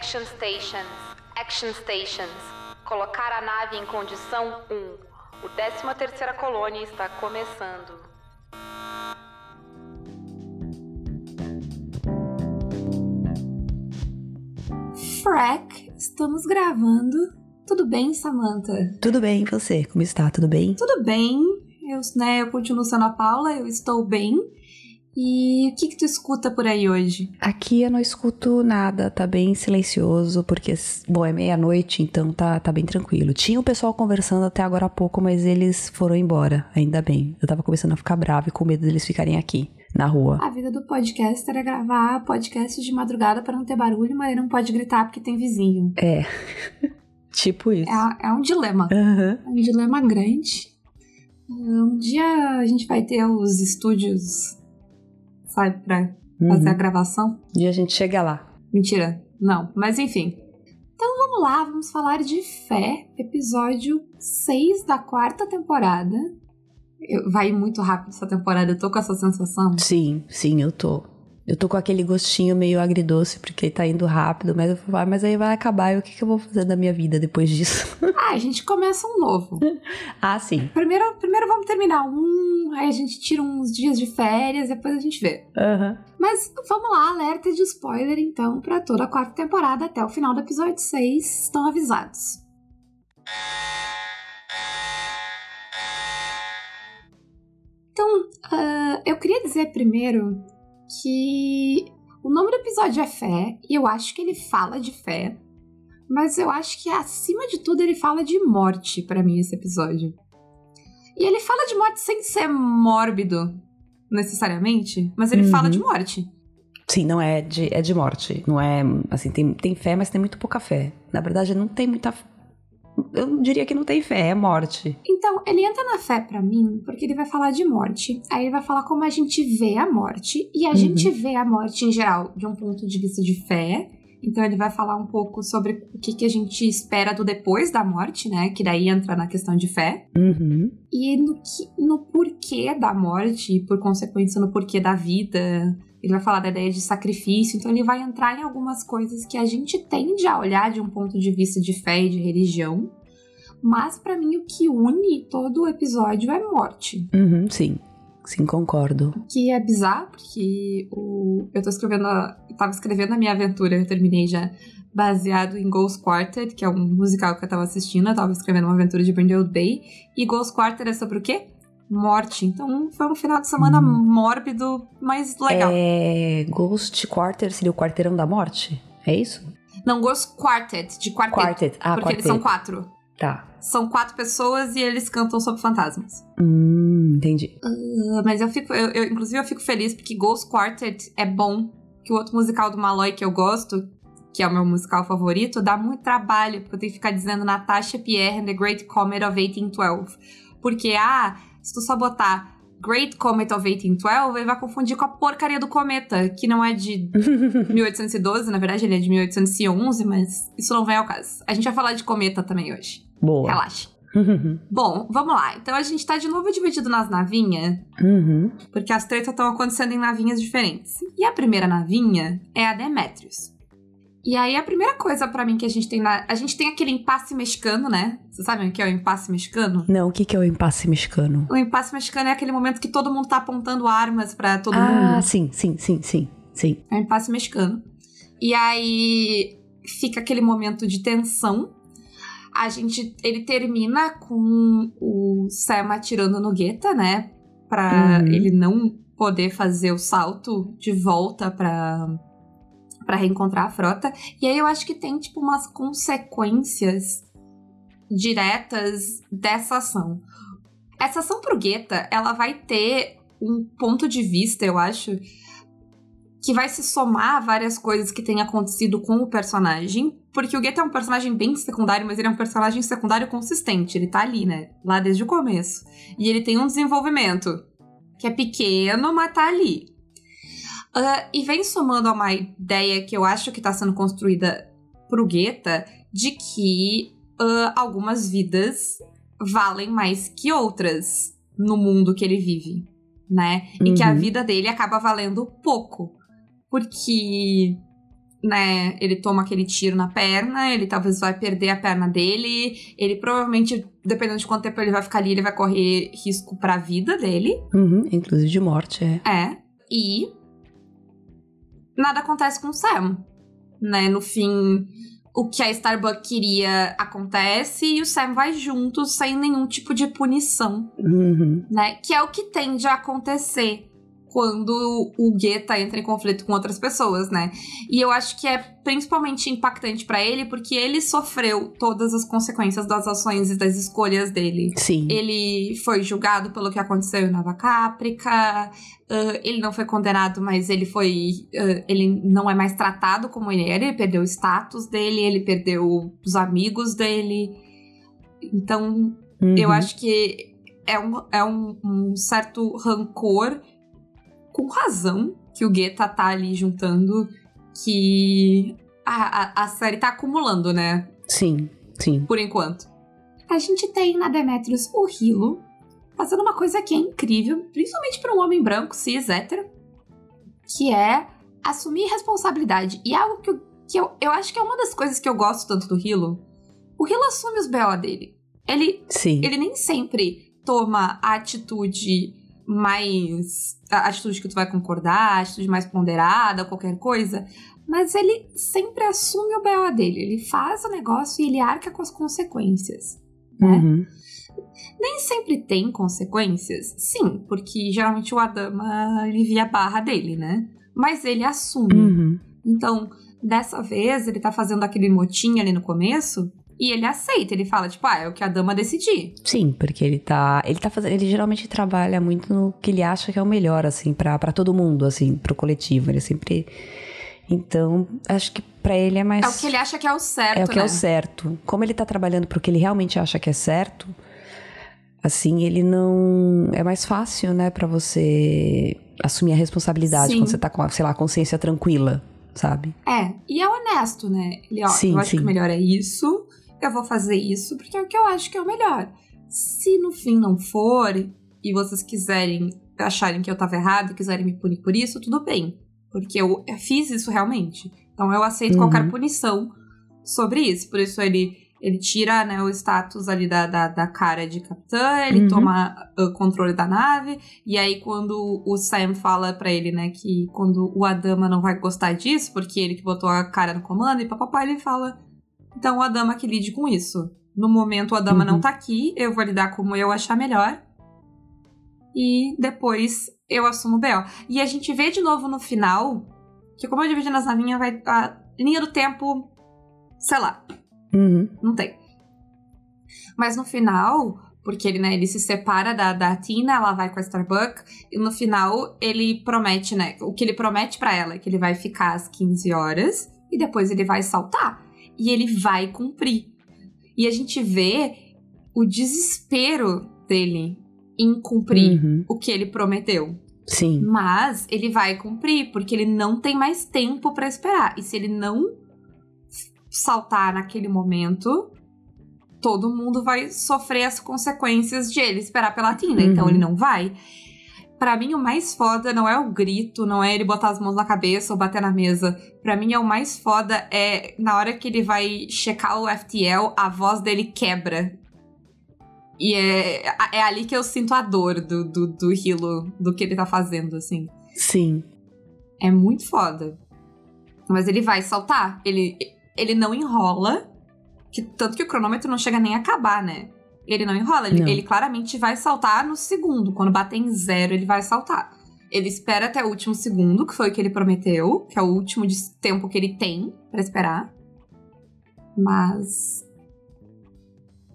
Action Stations. Action Stations. Colocar a nave em condição 1. O 13 terceira colônia está começando. Frack, estamos gravando. Tudo bem, Samantha? Tudo bem, e você? Como está? Tudo bem? Tudo bem. Eu, né, eu continuo sendo a Paula, eu estou bem. E o que que tu escuta por aí hoje? Aqui eu não escuto nada, tá bem silencioso, porque, bom, é meia-noite, então tá, tá bem tranquilo. Tinha o pessoal conversando até agora há pouco, mas eles foram embora, ainda bem. Eu tava começando a ficar bravo e com medo deles ficarem aqui, na rua. A vida do podcaster é gravar podcast de madrugada para não ter barulho, mas ele não pode gritar porque tem vizinho. É, tipo isso. É, é um dilema. Aham. É um dilema grande. Um dia a gente vai ter os estúdios, sabe, pra fazer a Uhum. gravação. E a gente chega lá. Mentira, não, mas enfim. Então vamos lá, vamos falar de fé, episódio 6 da quarta temporada. Eu- vai muito rápido essa temporada, eu tô com essa sensação. Sim, sim, eu tô. Eu tô com aquele gostinho meio agridoce, porque tá indo rápido, mas eu falo, ah, mas aí vai acabar, e o que, que eu vou fazer da minha vida depois disso? Ah, a gente começa um novo. ah, sim. Primeiro, primeiro vamos terminar um, aí a gente tira uns dias de férias, depois a gente vê. Aham. Mas vamos lá, alerta de spoiler então pra toda a quarta temporada até o final do episódio 6, estão avisados. Então, ah, eu queria dizer primeiro que o nome do episódio é Fé, e eu acho que ele fala de fé, mas eu acho que acima de tudo ele fala de morte pra mim esse episódio. E ele fala de morte sem ser mórbido, necessariamente, mas ele Uhum. fala de morte. Sim, não é de, é de morte. Não é. Assim, tem, tem fé, mas tem muito pouca fé. Na verdade, não tem muita. Eu diria que não tem fé, é morte. Então, ele entra na fé pra mim porque ele vai falar de morte. Aí ele vai falar como a gente vê a morte. E a Uhum. gente vê a morte em geral de um ponto de vista de fé. Então ele vai falar um pouco sobre o que, que a gente espera do depois da morte, né? Que daí entra na questão de fé. Uhum. E no, que- no porquê da morte, e por consequência no porquê da vida. Ele vai falar da ideia de sacrifício, então ele vai entrar em algumas coisas que a gente tende a olhar de um ponto de vista de fé e de religião. Mas pra mim o que une todo o episódio é morte. Uhum, sim. Sim, concordo. O que é bizarro, porque o, eu tô escrevendo. A, eu tava escrevendo a minha aventura, eu terminei já baseado em Ghost Quartet, que é um musical que eu tava assistindo. Eu tava escrevendo uma aventura de Brindle Bay. E Ghost Quartet é sobre o quê? Morte. Então foi um final de semana Hum. mórbido, mas legal. É. Ghost Quarter seria o quarteirão da morte? É isso? Não, Ghost Quartet, de quarteto. Quartet. Ah, porque quartet. eles são quatro. Tá. São quatro pessoas e eles cantam sobre fantasmas. Hum, entendi. Ah, mas eu fico, eu, eu- inclusive eu fico feliz porque Ghost Quartet é bom, que o outro musical do Malloy que eu gosto, que é o meu musical favorito, dá muito trabalho, porque eu tenho que ficar dizendo Natasha Pierre and the Great Comet of 1812. Porque, ah, se tu só botar Great Comet of 1812, ele vai confundir com a porcaria do cometa, que não é de 1812, na verdade ele é de 1811, mas isso não vem ao caso. A gente vai falar de cometa também hoje. Boa. Relaxa. Bom, vamos lá. Então a gente tá de novo dividido nas navinhas, uhum. porque as tretas estão acontecendo em navinhas diferentes. E a primeira navinha é a Demetrius. E aí a primeira coisa pra mim que a gente tem na. A gente tem aquele impasse mexicano, né? Vocês sabem o que é o impasse mexicano? Não, o que, que é o impasse mexicano? O impasse mexicano é aquele momento que todo mundo tá apontando armas pra todo ah, mundo. sim, sim, sim, sim. Sim. É um impasse mexicano. E aí fica aquele momento de tensão. A gente. Ele termina com o Sam atirando no Guetta, né? Pra Uhum. ele não poder fazer o salto de volta pra, pra reencontrar a frota. E aí eu acho que tem, tipo, umas consequências diretas dessa ação. Essa ação pro Guetta, ela vai ter um ponto de vista, eu acho, que vai se somar a várias coisas que têm acontecido com o personagem. Porque o Guetta é um personagem bem secundário, mas ele é um personagem secundário consistente. Ele tá ali, né? Lá desde o começo. E ele tem um desenvolvimento que é pequeno, mas tá ali. Ah, e vem somando a uma ideia que eu acho que tá sendo construída pro Guetta de que ah, algumas vidas valem mais que outras no mundo que ele vive, né? E que a Uhum. vida dele acaba valendo pouco. Porque né, ele toma aquele tiro na perna, ele talvez vai perder a perna dele, ele provavelmente, dependendo de quanto tempo ele vai ficar ali, ele vai correr risco para a vida dele. Uhum, inclusive de morte, é. É. E nada acontece com o Sam, né? No fim, o que a Starbucks queria acontece e o Sam vai junto sem nenhum tipo de punição, Uhum. né? Que é o que tende a acontecer quando o Guetta entra em conflito com outras pessoas, né? E eu acho que é principalmente impactante pra ele porque ele sofreu todas as consequências das ações e das escolhas dele. Sim. Ele foi julgado pelo que aconteceu em Nova Caprica. ah, ele não foi condenado, mas ele foi. ah, ele não é mais tratado como ele era. Ele perdeu o status dele, ele perdeu os amigos dele. Então, eu Uhum. acho que é um, é um, um certo rancor, com razão, que o Guetta tá ali juntando, que a, a, a série tá acumulando, né? Sim, sim. por enquanto. A gente tem na Demetrius o Hilo fazendo uma coisa que é incrível, principalmente para um homem branco, cis, hétero, que é assumir responsabilidade. E algo que, eu, que eu, eu acho que é uma das coisas que eu gosto tanto do Hilo. O Hilo assume os BO dele. Ele, Sim. ele nem sempre toma a atitude mais. a atitude que tu vai concordar, atitude mais ponderada, qualquer coisa. Mas ele sempre assume o BO dele. Ele faz o negócio e ele arca com as consequências. Né? Uhum. Nem sempre tem consequências, sim, porque geralmente o Adama alivia a barra dele, né? Mas ele assume. Uhum. Então, dessa vez, ele tá fazendo aquele motim ali no começo e ele aceita. Ele fala, tipo, ah, é o que a dama decidir. Sim, porque ele tá. Ele tá fazendo. Ele geralmente trabalha muito no que ele acha que é o melhor, assim, pra, pra todo mundo, assim, pro coletivo. Ele sempre. Então, acho que pra ele é mais. É o que ele acha que é o certo, É o que né? é o certo. Como ele tá trabalhando pro que ele realmente acha que é certo, assim, ele não. É mais fácil, né, pra você assumir a responsabilidade Sim. quando você tá com, sei lá, a consciência tranquila, sabe? É, e é honesto, né? Ele, ó, Sim, eu acho sim. que o melhor é isso, eu vou fazer isso, porque é o que eu acho que é o melhor. Se no fim não for, e vocês quiserem, acharem que eu tava errado, quiserem me punir por isso, tudo bem. Porque eu fiz isso realmente. Então eu aceito Uhum. qualquer punição sobre isso. Por isso ele, ele tira né, o status ali da, da, da cara de capitã, ele Uhum. toma o controle da nave, e aí quando o Sam fala pra ele, né, que quando o Adama não vai gostar disso, porque ele que botou a cara no comando, e papapá, ele fala, então o Adama que lide com isso. No momento o Adama Uhum. não tá aqui, eu vou lidar como eu achar melhor. E depois eu assumo o B.O. E a gente vê de novo no final, que como eu dividi nas navinhas, vai. A linha do tempo. Sei lá, Uhum. não tem. Mas no final, porque ele, né, ele se separa da, da Tina, ela vai com a Starbuck, e no final ele promete, né, o que ele promete pra ela é que ele vai ficar às 15 horas e depois ele vai saltar. E ele vai cumprir. E a gente vê o desespero dele em cumprir Uhum. o que ele prometeu. Sim. Mas ele vai cumprir, porque ele não tem mais tempo pra esperar. E se ele não saltar naquele momento, todo mundo vai sofrer as consequências de ele esperar pela Tina. Então Uhum. ele não vai. Pra mim, o mais foda não é o grito, não é ele botar as mãos na cabeça ou bater na mesa. Pra mim, é o mais foda é na hora que ele vai checar o FTL, a voz dele quebra. E é, é ali que eu sinto a dor do, do, do Hilo, do que ele tá fazendo, assim. Sim. É muito foda. Mas ele vai saltar. Ele, ele não enrola. Que, tanto que o cronômetro não chega nem a acabar, né? Ele não enrola. Ele, Não. ele claramente vai saltar no segundo. Quando bater em zero, ele vai saltar. Ele espera até o último segundo, que foi o que ele prometeu, que é o último tempo que ele tem pra esperar. Mas.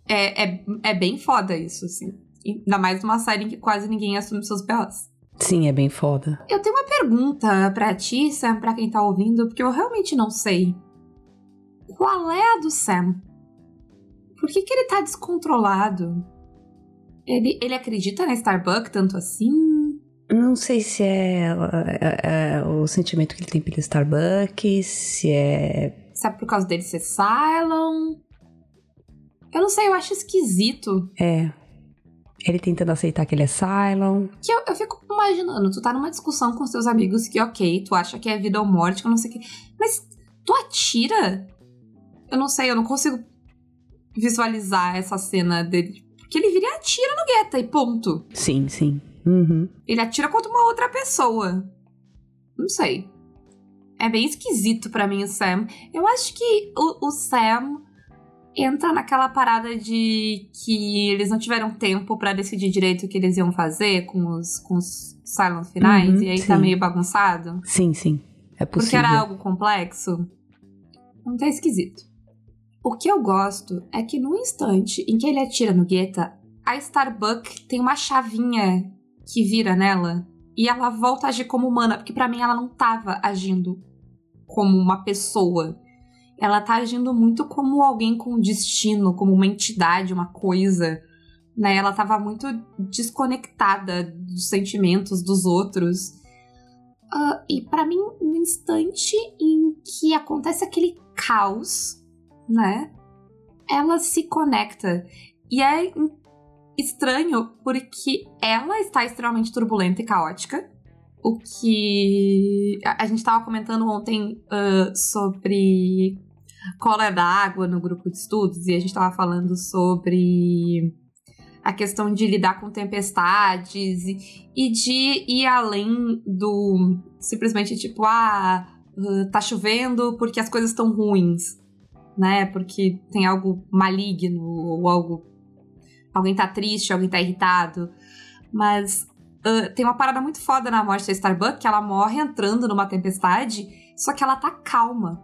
É, é, é bem foda isso, assim. Ainda mais numa série em que quase ninguém assume seus B.O.s. Sim, é bem foda. Eu tenho uma pergunta pra ti, Sam, pra quem tá ouvindo, porque eu realmente não sei. Qual é a do Sam? Por que, que ele tá descontrolado? Ele, ele acredita na Starbucks tanto assim? Não sei se é, é- é o sentimento que ele tem pelo Starbucks, se é. É por causa dele ser Cylon? Eu não sei, eu acho esquisito. É. Ele tentando aceitar que ele é Cylon. Que eu, eu fico imaginando, tu tá numa discussão com seus amigos que, ok, tu acha que é vida ou morte, que eu não sei o que. Mas tu atira? Eu não sei, eu não consigo visualizar essa cena dele. Porque ele vira e atira no Guetta e ponto. Sim, sim. Uhum. Ele atira contra uma outra pessoa. Não sei. É bem esquisito para mim o Sam. Eu acho que o, o Sam entra naquela parada de que eles não tiveram tempo para decidir direito o que eles iam fazer com os, com os silent finais, Uhum, e aí sim. tá meio bagunçado. Sim, sim. É possível. Porque era algo complexo. Não tá esquisito. O que eu gosto é que no instante em que ele atira no Guetta, a Starbuck tem uma chavinha que vira nela e ela volta a agir como humana, porque pra mim ela não tava agindo como uma pessoa. Ela tá agindo muito como alguém com destino, como uma entidade, uma coisa. Né? Ela tava muito desconectada dos sentimentos dos outros. Ah, e pra mim, no instante em que acontece aquele caos, né? Ela se conecta. E é estranho porque ela está extremamente turbulenta e caótica. O que a, gente estava comentando ontem ah, sobre cola d'água no grupo de estudos e a gente estava falando sobre a questão de lidar com tempestades e, e de ir além do simplesmente tipo, ah, uh, tá chovendo porque as coisas estão ruins, né? Porque tem algo maligno ou algo. Alguém tá triste, alguém tá irritado. Mas uh, tem uma parada muito foda na morte da Starbuck, que ela morre entrando numa tempestade, só que ela tá calma.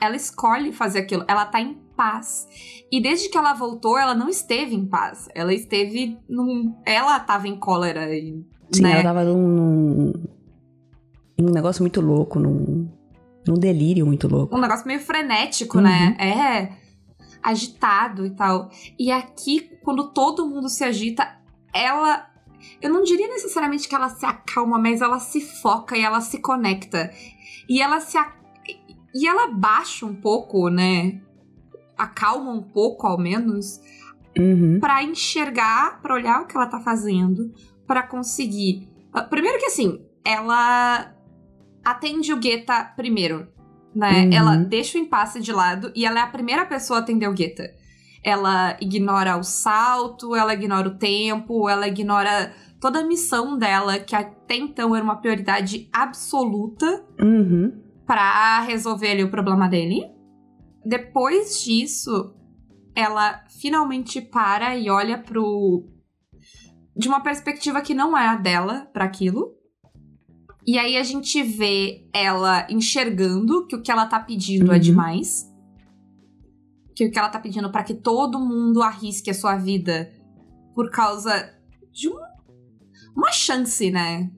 Ela escolhe fazer aquilo, ela tá em paz. E desde que ela voltou, ela não esteve em paz. Ela esteve num. Ela tava em cólera. E, Sim, né? ela tava num, num negócio muito louco, num, num delírio muito louco. um negócio meio frenético, Uhum. né? É agitado e tal. E aqui, quando todo mundo se agita, ela. Eu não diria necessariamente que ela se acalma, mas ela se foca e ela se conecta. E ela se. a- E ela baixa um pouco, né? Acalma um pouco, ao menos, Uhum. Pra enxergar, pra olhar o que ela tá fazendo, pra conseguir. Ah, Primeiro que assim, ela atende o Guetta primeiro, né? Uhum. Ela deixa o impasse de lado e ela é a primeira pessoa a atender o Guetta. Ela ignora o salto, ela ignora o tempo, ela ignora toda a missão dela, que até então era uma prioridade absoluta Uhum. pra resolver ali o problema dele. Depois disso, ela finalmente para e olha pro de uma perspectiva que não é a dela para aquilo. E aí a gente vê ela enxergando que o que ela tá pedindo é Uhum. demais. Que o que ela tá pedindo para que todo mundo arrisque a sua vida por causa de um- uma chance, né?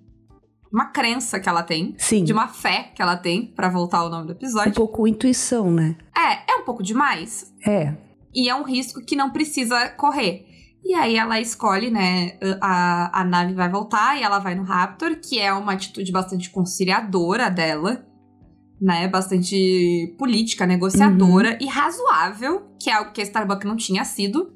Uma crença que ela tem Sim. de uma fé que ela tem, pra voltar ao nome do Um episódio. pouco intuição, né? É, é um pouco demais. É. E é um risco que não precisa correr. E aí ela escolhe, né? A, a nave vai voltar e ela vai no Raptor, que é uma atitude bastante conciliadora dela, né? Bastante política, negociadora e razoável, que é algo que a Starbucks não tinha sido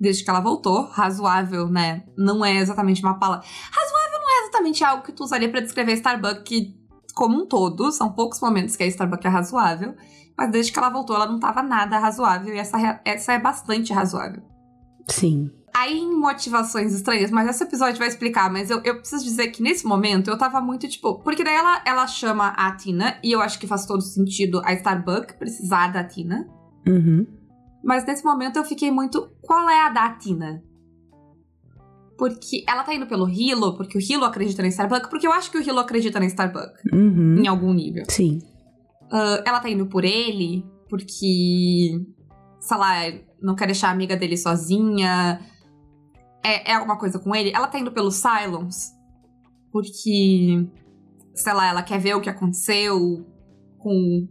desde que ela voltou. Razoável, né? Não é exatamente uma palavra. Razoável não é exatamente algo que tu usaria pra descrever a Starbucks como um todo. São poucos momentos que a Starbucks é razoável. Mas desde que ela voltou, ela não tava nada razoável. E essa, essa é bastante razoável. Sim. Aí em motivações estranhas, mas esse episódio vai explicar, mas eu, eu preciso dizer que nesse momento eu tava muito tipo. Porque daí ela, ela chama a Tina, e eu acho que faz todo sentido a Starbuck precisar da Tina. Uhum. Mas nesse momento eu fiquei muito. Qual é a da Tina? Porque ela tá indo pelo Hilo, porque o Hilo acredita na Starbuck, porque eu acho que o Hilo acredita na Starbuck, Uhum. em algum nível. Sim. Ah, ela tá indo por ele, porque. Sei lá, não quer deixar a amiga dele sozinha. É, é alguma coisa com ele. Ela tá indo pelo Silence, porque. Sei lá, ela quer ver o que aconteceu com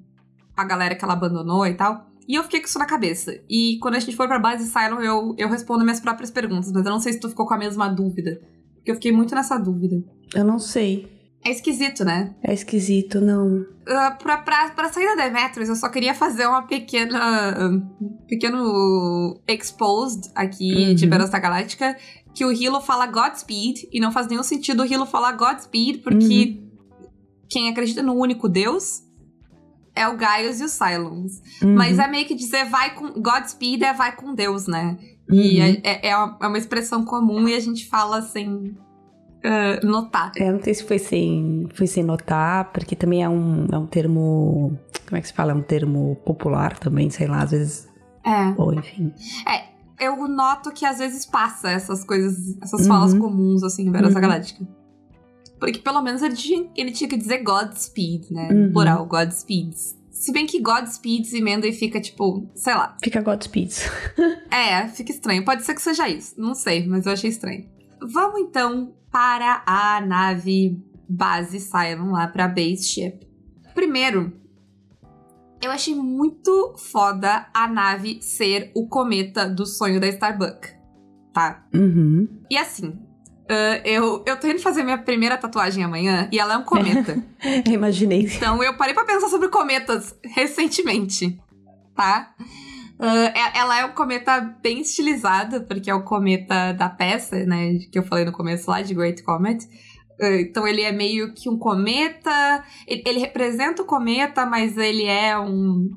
a galera que ela abandonou e tal. E eu fiquei com isso na cabeça. E quando a gente for pra base Cylon, eu, eu respondo minhas próprias perguntas, mas eu não sei se tu ficou com a mesma dúvida. Porque eu fiquei muito nessa dúvida. Eu não sei. É esquisito, né? É esquisito, não. Uh, pra, pra, pra sair da Demetrius, eu só queria fazer uma pequena. Um pequeno exposed aqui Uhum. de Battlestar Galáctica. Que o Hilo fala Godspeed, e não faz nenhum sentido o Hilo falar Godspeed, porque quem acredita no único Deus é o Gaius e o Cylons. Uhum. Mas é meio que dizer vai com. Godspeed é vai com Deus, né? E Uhum. é, é- é uma é uma expressão comum e a gente fala sem ah, notar. É, eu não sei se foi sem, foi sem notar, porque também é um, é um termo. Como é que se fala? É um termo popular também, sei lá, às vezes. É. Ou enfim. Eu noto que às vezes passa essas coisas, essas Uhum. falas comuns, assim, em Battlestar Uhum. Galáctica. Porque pelo menos ele tinha, ele tinha que dizer Godspeed, né? Uhum. Plural, Godspeeds. Se bem que Godspeeds emenda e fica tipo, sei lá. Fica Godspeed. É, fica estranho. Pode ser que seja isso. Não sei, mas eu achei estranho. Vamos então para a nave base Cylon lá pra Base Ship. Primeiro, eu achei muito foda a nave ser o cometa do sonho da Starbuck, tá? Uhum. E assim, ah, eu, eu tô indo fazer minha primeira tatuagem amanhã e ela é um cometa. Imaginei. Então eu parei pra pensar sobre cometas recentemente, tá? É- ela é um cometa bem estilizado, porque é o cometa da peça, né? Que eu falei no começo lá, de Great Comet. Ah, então ele é meio que um cometa. Ele, ele representa o cometa, mas ele é um.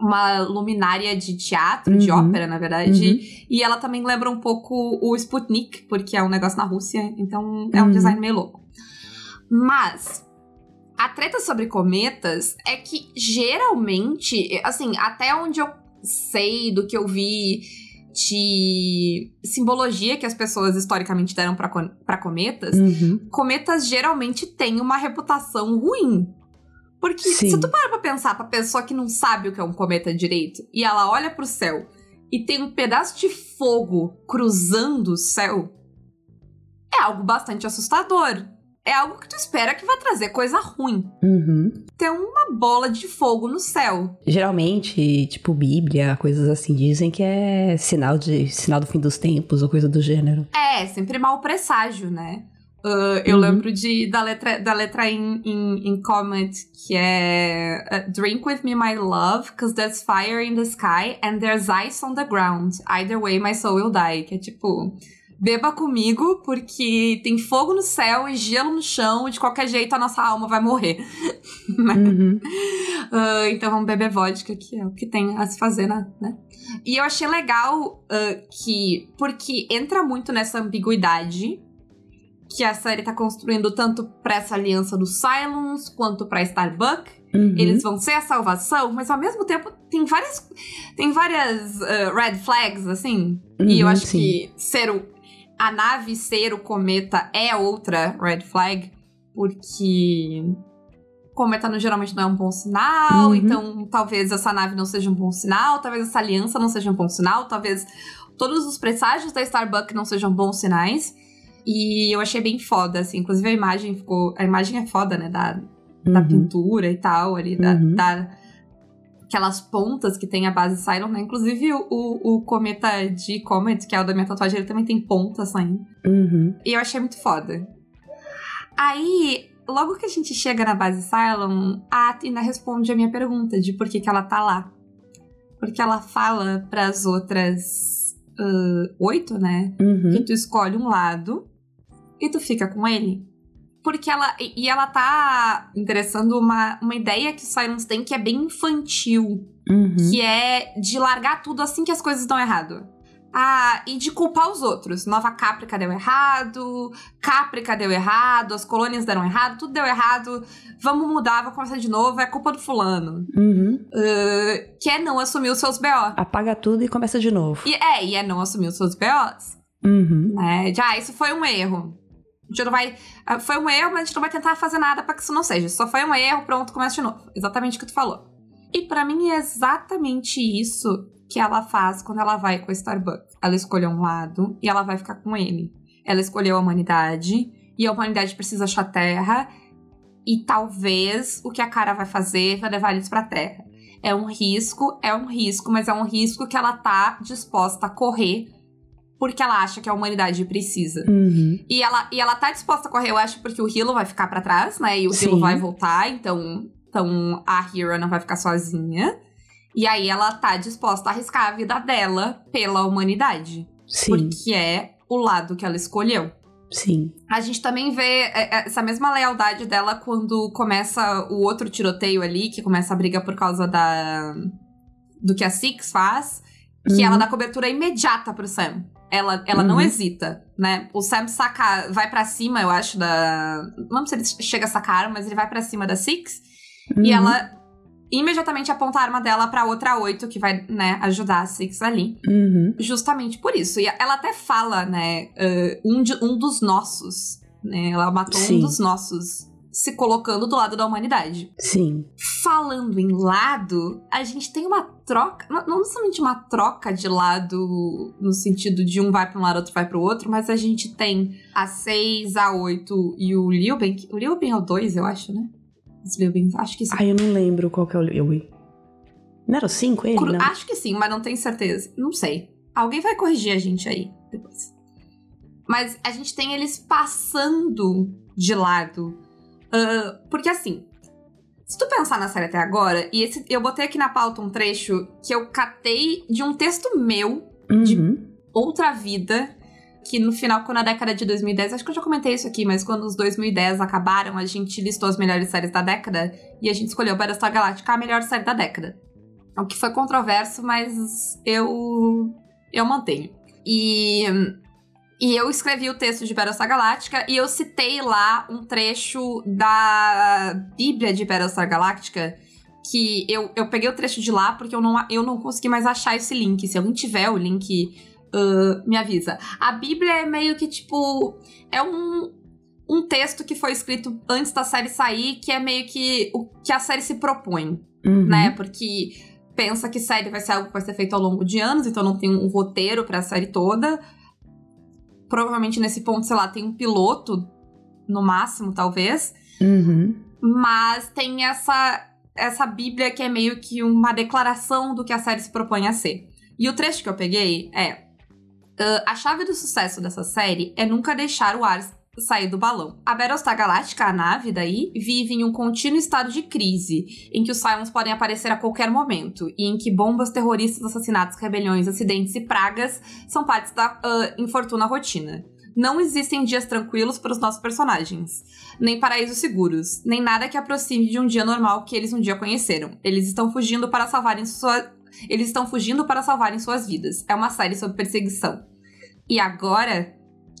Uma luminária de teatro, de Uhum. ópera, na verdade. E ela também lembra um pouco o Sputnik, porque é um negócio na Rússia, então é um Uhum. design meio louco. Mas a treta sobre cometas é que geralmente, assim, até onde eu sei do que eu vi de simbologia que as pessoas historicamente deram pra cometas, Uhum. cometas geralmente têm uma reputação ruim. Porque Sim. se tu parar pra pensar pra pessoa que não sabe o que é um cometa direito, e ela olha pro céu e tem um pedaço de fogo cruzando o céu, é algo bastante assustador. É algo que tu espera que vai trazer coisa ruim. Uhum. Ter uma bola de fogo no céu. Geralmente, tipo, Bíblia, coisas assim, dizem que é sinal de sinal do fim dos tempos ou coisa do gênero. É, sempre mau presságio, né? Ah, eu Uhum. lembro de, da letra, da letra em, em, em Comet, que é uh, Drink with me, my love, cause there's fire in the sky and there's ice on the ground. Either way, my soul will die. Que é tipo, beba comigo, porque tem fogo no céu e gelo no chão, e de qualquer jeito a nossa alma vai morrer. Uhum. Ah, então vamos beber vodka, que é o que tem a se fazer, né? né? E eu achei legal ah, que. Porque entra muito nessa ambiguidade que a série tá construindo tanto pra essa aliança dos Cylons quanto pra Starbuck. Uhum. Eles vão ser a salvação, mas ao mesmo tempo tem várias. Tem várias ah, red flags, assim. e eu Uhum, acho sim. que ser o. A nave ser o cometa é outra red flag, porque cometa no, geralmente não é um bom sinal, Uhum. então talvez essa nave não seja um bom sinal, talvez essa aliança não seja um bom sinal, talvez todos os presságios da Starbuck não sejam bons sinais. E eu achei bem foda, assim. Inclusive a imagem ficou. A imagem é foda, né? Da, da Uhum. pintura e tal, ali, da, Uhum. da- aquelas pontas que tem a base Cylon, né? Inclusive o, o, o cometa de Comet, que é o da minha tatuagem, ele também tem pontas saindo. Uhum. E eu achei muito foda. Aí, logo que a gente chega na base Cylon, a Athena responde a minha pergunta de por que, que ela tá lá. Porque ela fala pras outras ah, oito, né? Uhum. que tu escolhe um lado e tu fica com ele. Porque ela. E ela tá interessando uma, uma ideia que o Silence tem que é bem infantil. Uhum. Que é de largar tudo assim que as coisas dão errado. Ah, e de culpar os outros. Nova Caprica deu errado, Caprica deu errado, as colônias deram errado, tudo deu errado. Vamos mudar, vamos começar de novo, é culpa do fulano. Uhum. Ah, que é não assumir os seus BO. Apaga tudo e começa de novo. E é, e é não assumir os seus BOs. Uhum. De, ah, isso foi um erro. Gente não vai. ah, Foi um erro, mas a gente não vai tentar fazer nada pra que isso não seja. Só foi um erro, pronto, começa de novo. Exatamente o que tu falou. E pra mim é exatamente isso que ela faz quando ela vai com a Starbucks. Ela escolheu um lado e ela vai ficar com ele. Ela escolheu a humanidade e a humanidade precisa achar terra. E talvez o que a cara vai fazer vai levar eles pra terra. É um risco, é um risco, mas é um risco que ela tá disposta a correr porque ela acha que a humanidade precisa. Uhum. E ela, e ela tá disposta a correr, eu acho, porque o Hilo vai ficar pra trás, né? E o Sim. Hilo vai voltar, então, então a Hera não vai ficar sozinha. E aí ela tá disposta a arriscar a vida dela pela humanidade. Sim, Porque é o lado que ela escolheu. Sim. A gente também vê é, é, essa mesma lealdade dela quando começa o outro tiroteio ali, que começa a briga por causa da do que a Six faz, que Uhum. ela dá cobertura imediata pro Sam. Ela, ela não Uhum. hesita, né? O Sam saca, vai pra cima, eu acho, da. Não lembro se ele chega a sacar mas ele vai pra cima da Six. E Uhum. ela imediatamente aponta a arma dela pra outra oito, que vai, né, ajudar a Six ali. Uhum. Justamente por isso. E ela até fala, né, uh, um, de- um dos nossos, né? Ela matou Sim. um dos nossos, se colocando do lado da humanidade. Sim. Falando em lado, a gente tem uma troca, não somente uma troca de lado no sentido de um vai pra um lado, outro vai pro outro, mas a gente tem a 6, a 8 e o Liuben. O Liuben é o 2, eu acho, né? Os Liuben, acho que sim. Ai, eu não lembro qual que é o Yui. Não era o 5 ele? Cru- Não. Acho que sim, mas não tenho certeza. Não sei. Alguém vai corrigir a gente aí depois. Mas a gente tem eles passando de lado. Porque assim, se tu pensar na série até agora, e esse, eu botei aqui na pauta um trecho que eu catei de um texto meu, de- Uhum. Outra Vida, que no final, quando a década de 2010, acho que eu já comentei isso aqui, mas quando os 2010 acabaram, a gente listou as melhores séries da década e a gente escolheu Battlestar Galactica a melhor série da década. O que foi controverso, mas eu eu mantenho. E e eu escrevi o texto de Battlestar Galactica e eu citei lá um trecho da Bíblia de Battlestar Galactica que eu, eu peguei o trecho de lá porque eu não, eu não consegui mais achar esse link. Se alguém tiver o link, ah, me avisa. A Bíblia é meio que tipo. É um, um texto que foi escrito antes da série sair, que é meio que o que a série se propõe Uhum. né? Porque pensa que série vai ser algo que vai ser feito ao longo de anos, então não tem um roteiro pra série toda. Provavelmente nesse ponto, sei lá, tem um piloto, no máximo, talvez. Uhum. Mas tem essa, essa bíblia que é meio que uma declaração do que a série se propõe a ser. E o trecho que eu peguei é... "Ah, a chave do sucesso dessa série é nunca deixar o ar sair do balão. A Battlestar Galactica, a nave daí, vive em um contínuo estado de crise, em que os Cylons podem aparecer a qualquer momento, e em que bombas, terroristas, assassinatos, rebeliões, acidentes e pragas são partes da ah, infortuna rotina. Não existem dias tranquilos para os nossos personagens, nem paraísos seguros, nem nada que aproxime de um dia normal que eles um dia conheceram. Eles estão fugindo para salvarem sua... Eles estão fugindo para salvarem suas vidas. É uma série sobre perseguição. E agora,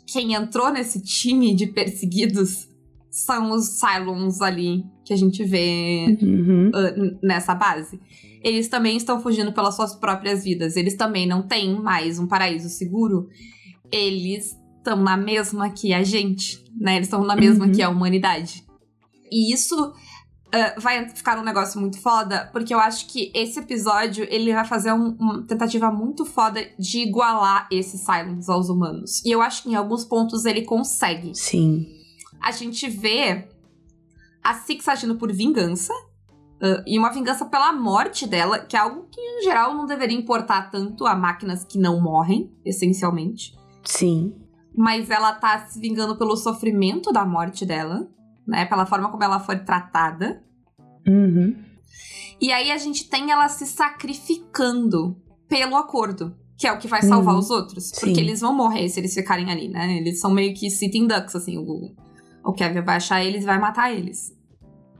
quem entrou nesse time de perseguidos são os Cylons ali que a gente vê Uhum. uh, nessa base. Eles também estão fugindo pelas suas próprias vidas. Eles também não têm mais um paraíso seguro. Eles estão na mesma que a gente, né? Eles estão na mesma Uhum. que a humanidade. E isso uh, vai ficar um negócio muito foda, porque eu acho que esse episódio ele vai fazer um- uma tentativa muito foda de igualar esses Silence aos humanos. E eu acho que em alguns pontos ele consegue Sim. a gente vê a Six agindo por vingança. uh, e uma vingança pela morte dela, que é algo que, em geral, não deveria importar tanto a máquinas que não morrem, essencialmente. Sim. Mas ela tá se vingando pelo sofrimento da morte dela, né? Pela forma como ela foi tratada. Uhum. E aí a gente tem ela se sacrificando pelo acordo. Que é o que vai salvar Uhum. os outros. Porque Sim. eles vão morrer se eles ficarem ali, né? Eles são meio que sitting ducks, assim. O, o Kevin vai achar eles e vai matar eles.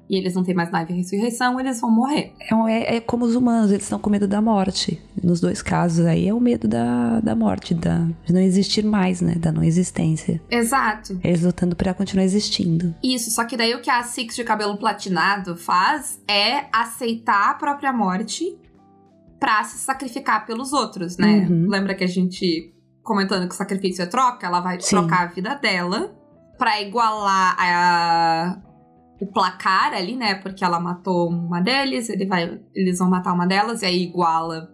E eles não têm mais nave e ressurreição, eles vão morrer. É, é- é como os humanos, eles estão com medo da morte. Nos dois casos aí é o medo da, da morte, da, de não existir mais, né? Da não existência. Exato. Eles lutando pra continuar existindo. Isso, só que daí o que a Six de cabelo platinado faz é aceitar a própria morte pra se sacrificar pelos outros, né? Uhum. Lembra que a gente comentando que o sacrifício é troca? Ela vai Sim. trocar a vida dela pra igualar a, o placar ali, né? Porque ela matou uma deles, ele vai, eles vão matar uma delas e aí iguala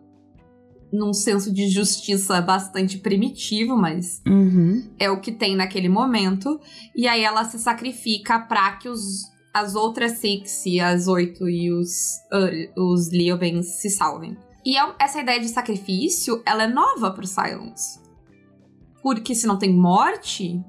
num senso de justiça bastante primitivo, mas Uhum. é o que tem naquele momento. E aí ela se sacrifica pra que os, as outras Six, e as oito e os, uh, os Leobens se salvem. E é- essa ideia de sacrifício, ela é nova pro Silence. Porque se não tem morte,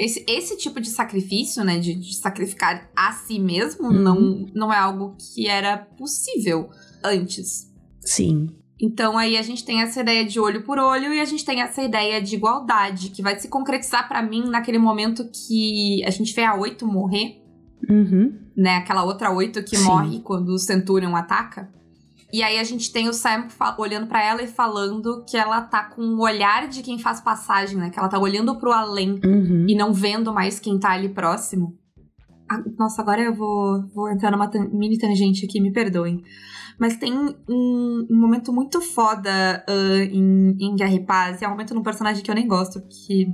esse, esse tipo de sacrifício, né, de, de sacrificar a si mesmo, Uhum. não, não é algo que era possível antes. Sim. Então aí a gente tem essa ideia de olho por olho e a gente tem essa ideia de igualdade, que vai se concretizar para mim naquele momento que a gente vê a Oito morrer. Uhum. Né, aquela outra Oito que Sim. morre quando o Centurion ataca. E aí a gente tem o Sam olhando para ela e falando que ela tá com o olhar de quem faz passagem, né? Que ela tá olhando pro além Uhum. e não vendo mais quem tá ali próximo. Nossa, agora eu vou, vou entrar numa mini tangente aqui, me perdoem. Mas tem um, um momento muito foda ah, em, em Guerra e Paz, e é um momento num personagem que eu nem gosto, porque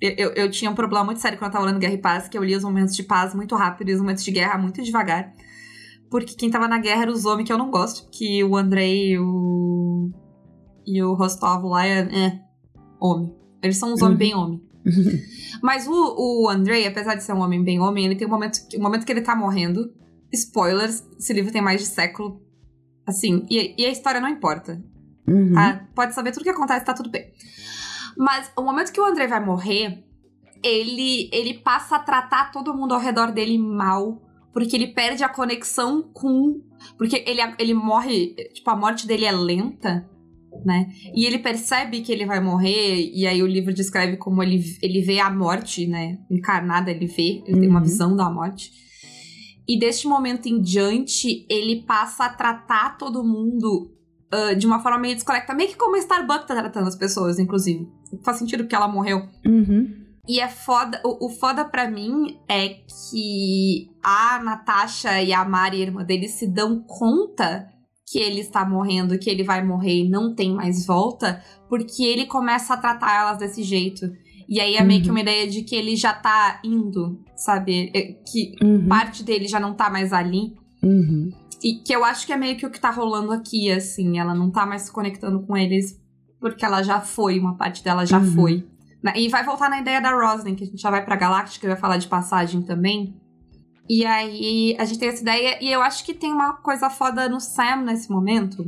eu, eu, eu tinha um problema muito sério quando eu tava lendo Guerra e Paz, que eu lia os momentos de paz muito rápido e os momentos de guerra muito devagar. Porque quem tava na guerra era os homens que eu não gosto, que o Andrei e o. e o Rostov lá é. é homem. Eles são uns homens bem homem. Mas o, o Andrei, apesar de ser um homem bem homem, ele tem um momento, um momento que ele tá morrendo. Spoilers, esse livro tem mais de século. Assim, e, e a história não importa. Uhum. tá? Pode saber tudo que acontece, tá tudo bem. Mas o momento que o Andrei vai morrer, ele, ele passa a tratar todo mundo ao redor dele mal. Porque ele perde a conexão com. Porque ele, ele morre. Tipo, a morte dele é lenta, né? E ele percebe que ele vai morrer, e aí o livro descreve como ele, ele vê a morte, né? Encarnada, ele vê, ele tem uma Uhum. visão da morte. E deste momento em diante, ele passa a tratar todo mundo ah, de uma forma meio desconecta, meio que como a Starbucks tá tratando as pessoas, inclusive. Faz sentido porque ela morreu. Uhum. E é foda, o, o foda pra mim é que a Natasha e a Mari, irmã dele, se dão conta que ele está morrendo, que ele vai morrer e não tem mais volta, porque ele começa a tratar elas desse jeito. E aí é meio que Uhum. uma ideia de que ele já tá indo, sabe? É, Que Uhum. parte dele já não tá mais ali. Uhum. E que eu acho que é meio que o que tá rolando aqui, assim. Ela não tá mais se conectando com eles porque ela já foi, uma parte dela já Uhum. foi. Na- E vai voltar na ideia da Roslyn, que a gente já vai pra Galáctica e vai falar de passagem também. E aí a gente tem essa ideia, e eu acho que tem uma coisa foda no Sam nesse momento.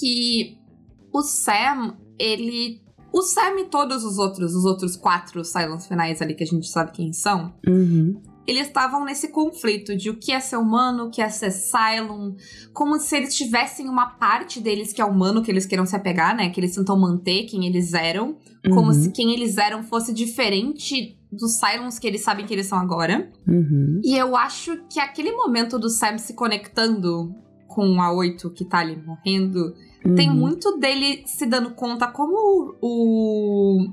Que o Sam, ele. O Sam e todos os outros, os outros quatro Silence finais ali que a gente sabe quem são, Uhum. Eles estavam nesse conflito de o que é ser humano, o que é ser Cylon, como se eles tivessem uma parte deles que é humano, que eles queiram se apegar, né? Que eles tentam manter quem eles eram, como Uhum. se quem eles eram fosse diferente dos Cylons que eles sabem que eles são agora. Uhum. E eu acho que aquele momento do Sam se conectando com a Oito que tá ali morrendo, tem Uhum. muito dele se dando conta como o.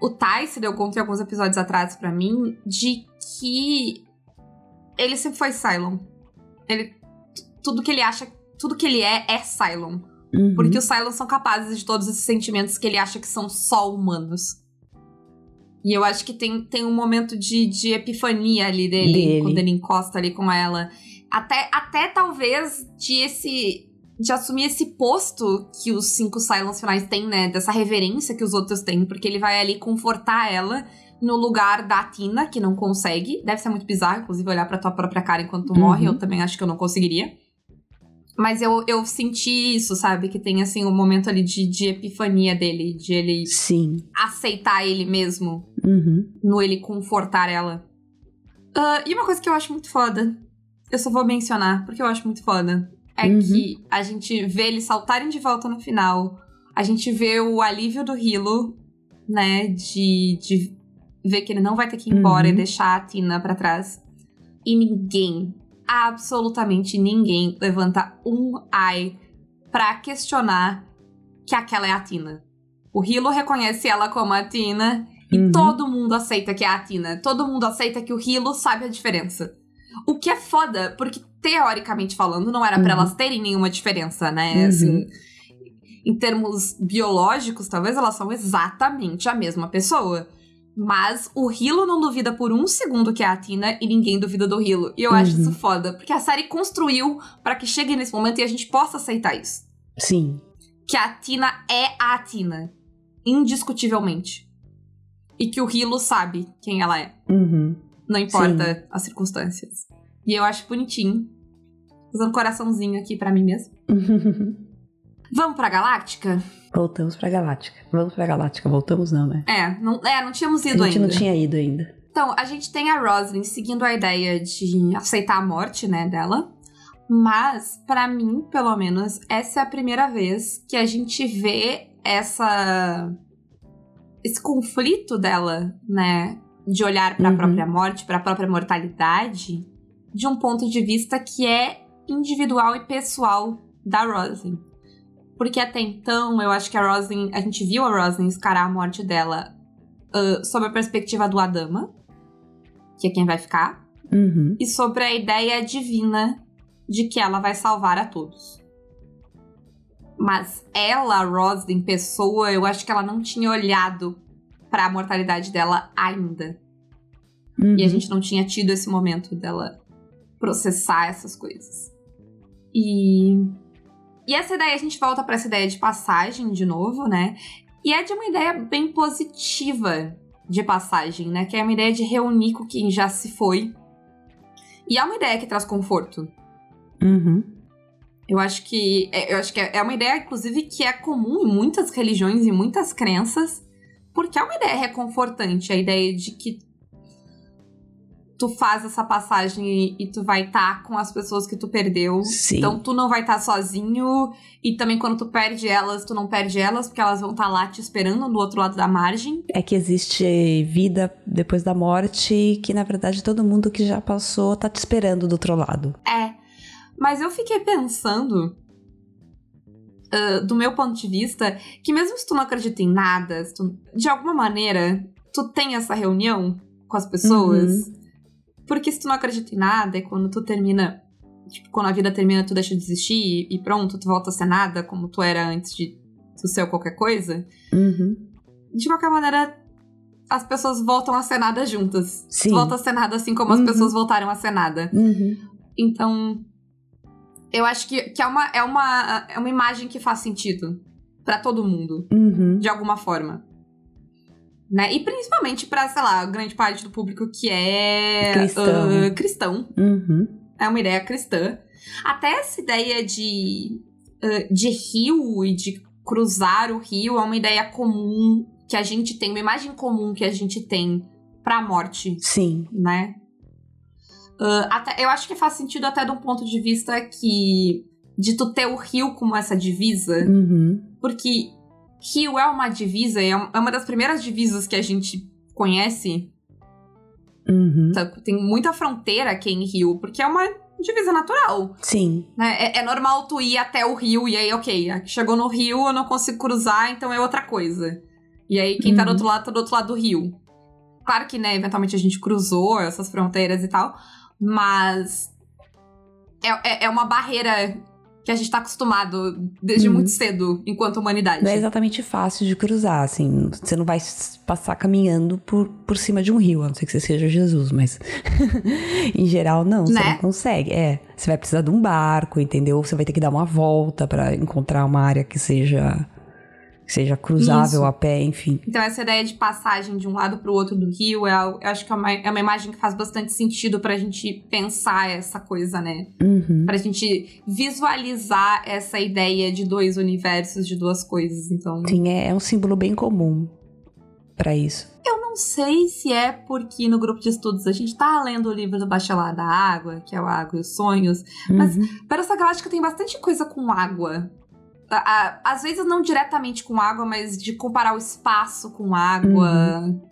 O Ty se deu conta em alguns episódios atrás pra mim de que ele sempre foi Cylon. Ele, tudo que ele acha, tudo que ele é, é Cylon. Uhum. Porque os Cylons são capazes de todos esses sentimentos que ele acha que são só humanos. E eu acho que tem, tem um momento de, de epifania ali dele, Dele. quando ele encosta ali com ela. Até, até talvez de esse. De assumir esse posto que os cinco Cylons finais têm, né? Dessa reverência que os outros têm, porque ele vai ali confortar ela no lugar da Tina, que não consegue. Deve ser muito bizarro, inclusive, olhar pra tua própria cara enquanto tu Uhum. morre. Eu também acho que eu não conseguiria. Mas eu, eu senti isso, sabe? Que tem, assim, um momento ali de, de epifania dele, de ele Sim. aceitar ele mesmo, Uhum. no ele confortar ela. Ah, e uma coisa que eu acho muito foda, eu só vou mencionar, porque eu acho muito foda, é Uhum. que a gente vê eles saltarem de volta no final, a gente vê o alívio do Hilo, né, de, de ver que ele não vai ter que ir embora Uhum. e deixar a Tina pra trás. E ninguém, absolutamente ninguém, levanta um ai pra questionar que aquela é a Tina. O Hilo reconhece ela como a Tina e Uhum. todo mundo aceita que é a Tina. Todo mundo aceita que o Hilo sabe a diferença. O que é foda, porque teoricamente falando, não era pra Uhum. elas terem nenhuma diferença, né? Uhum. Assim, em termos biológicos, talvez elas são exatamente a mesma pessoa. Mas o Hilo não duvida por um segundo que é a Tina e ninguém duvida do Hilo. E eu acho Uhum. isso foda, porque a série construiu pra que chegue nesse momento e a gente possa aceitar isso. Sim. Que a Tina é a Tina. Indiscutivelmente. E que o Hilo sabe quem ela é. Uhum. Não importa as circunstâncias. E eu acho bonitinho. Usando coraçãozinho aqui pra mim mesmo. Vamos pra Galáctica? Voltamos pra Galáctica. Vamos pra Galáctica. Voltamos não, né? É, não, é, não tínhamos A ido gente ainda. não tinha ido ainda. Então, a gente tem a Roslyn seguindo a ideia de aceitar a morte, né, dela. Mas, para mim, pelo menos, essa é a primeira vez que a gente vê essa esse conflito dela, né, de olhar para a uhum. própria morte, para a própria mortalidade, de um ponto de vista que é individual e pessoal da Roslyn. Porque até então, eu acho que a Roslyn, a gente viu a Roslyn escarar a morte dela uh, sob a perspectiva do Adama, que é quem vai ficar, uhum. e sobre a ideia divina de que ela vai salvar a todos. Mas ela, Roslyn, pessoa, eu acho que ela não tinha olhado para a mortalidade dela ainda. Uhum. E a uhum. gente não tinha tido esse momento dela processar essas coisas. E e essa ideia a gente volta para essa ideia de passagem de novo, né? E é de uma ideia bem positiva de passagem, né? Que é uma ideia de reunir com quem já se foi. E é uma ideia que traz conforto. Uhum. Eu acho que é, eu acho que é, é uma ideia, inclusive, que é comum em muitas religiões e muitas crenças, porque é uma ideia reconfortante, a ideia de que tu faz essa passagem e, tu vai estar tá com as pessoas que tu perdeu. Sim. Então tu não vai estar tá sozinho. E também quando tu perde elas, tu não perde elas, porque elas vão estar tá lá te esperando do outro lado da margem. É que existe vida depois da morte, que na verdade todo mundo que já passou tá te esperando do outro lado. É. Mas eu fiquei pensando. Uh, do meu ponto de vista, que mesmo se tu não acredita em nada, tu, de alguma maneira, tu tem essa reunião com as pessoas. Uhum. Porque se tu não acredita em nada, é quando tu termina. Tipo, quando a vida termina, tu deixa de existir e pronto, tu volta a ser nada como tu era antes de tu ser qualquer coisa. Uhum. De qualquer maneira, as pessoas voltam a ser nada juntas. Sim. Volta a ser nada assim como uhum. as pessoas voltaram a ser nada. Uhum. Então, eu acho que, que é, uma, é, uma, é uma imagem que faz sentido para todo mundo, uhum. de alguma forma né? E principalmente para, sei lá, grande parte do público que é cristão. Uh, cristão. Uhum. É uma ideia cristã. Até essa ideia de, uh, de rio e de cruzar o rio é uma ideia comum que a gente tem, uma imagem comum que a gente tem pra morte. Sim. Né? Uh, até, eu acho que faz sentido até de um ponto de vista que. de tu ter o rio como essa divisa. Uhum. Porque Rio é uma divisa, é, é uma das primeiras divisas que a gente conhece. Uhum. Tem muita fronteira aqui em Rio, porque é uma divisa natural. Sim. Né? É, é, normal tu ir até o rio e aí, ok, chegou no rio, eu não consigo cruzar, então é outra coisa. E aí, quem uhum. tá do uhum. outro lado, tá do outro lado do rio. Claro que, né, eventualmente a gente cruzou essas fronteiras e tal, mas é, é, é uma barreira que a gente tá acostumado desde hum. muito cedo enquanto humanidade. Não é exatamente fácil de cruzar, assim. Você não vai passar caminhando por, por cima de um rio, a não ser que você seja Jesus, mas em geral não, você né? não consegue. É, você vai precisar de um barco, entendeu? Você vai ter que dar uma volta para encontrar uma área que seja seja cruzável Isso. a pé, enfim. Então, essa ideia de passagem de um lado para o outro do rio, é, eu acho que é uma, é uma imagem que faz bastante sentido para a gente pensar essa coisa, né? Uhum. Para a gente visualizar essa ideia de dois universos, de duas coisas. Então. Sim, é, é um símbolo bem comum para isso. Eu não sei se é porque no grupo de estudos a gente tá lendo o livro do Bachelar da Água, que é o Água e os Sonhos, uhum. mas para essa galáctica tem bastante coisa com água às vezes não diretamente com água, mas de comparar o espaço com água. Uhum.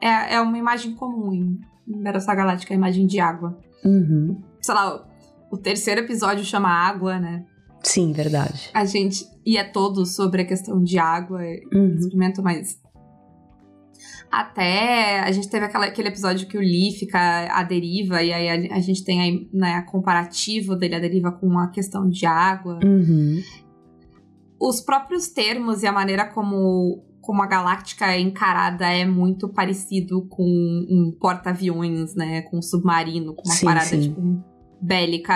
É, é uma imagem comum em, Battlestar Galáctica, a imagem de água. Uhum. Sei lá, o, o terceiro episódio chama Água, né? Sim, verdade. A gente. E é todo sobre a questão de água, uhum. experimento, mas. Até a gente teve aquela, aquele episódio que o Lee fica à deriva, e aí a, a gente tem aí, né, a comparativo dele à deriva com a questão de água. Uhum os próprios termos e a maneira como, como a Galáctica é encarada é muito parecido com um porta-aviões, né? Com um submarino, com uma sim, parada, sim. tipo, bélica.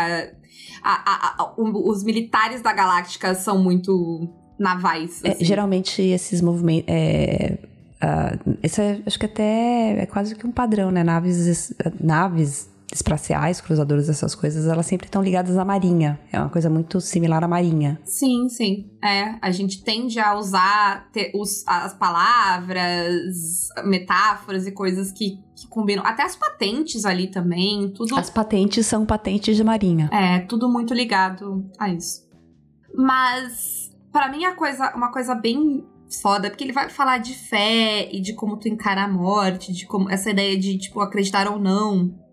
A, a, a, os militares da Galáctica são muito navais. É, assim. É, geralmente esses movimentos. É, uh, esse é, acho que até é quase que um padrão, né? Naves, naves espaciais, cruzadores dessas coisas, elas sempre estão ligadas à marinha. É uma coisa muito similar à marinha. Sim, sim. É, a gente tende a usar te, os, as palavras, metáforas e coisas que, que combinam. Até as patentes ali também, tudo. As patentes são patentes de marinha. É, tudo muito ligado a isso. Mas, para mim, a coisa, uma coisa bem foda, porque ele vai falar de fé e de como tu encara a morte, de como essa ideia de, tipo, acreditar ou não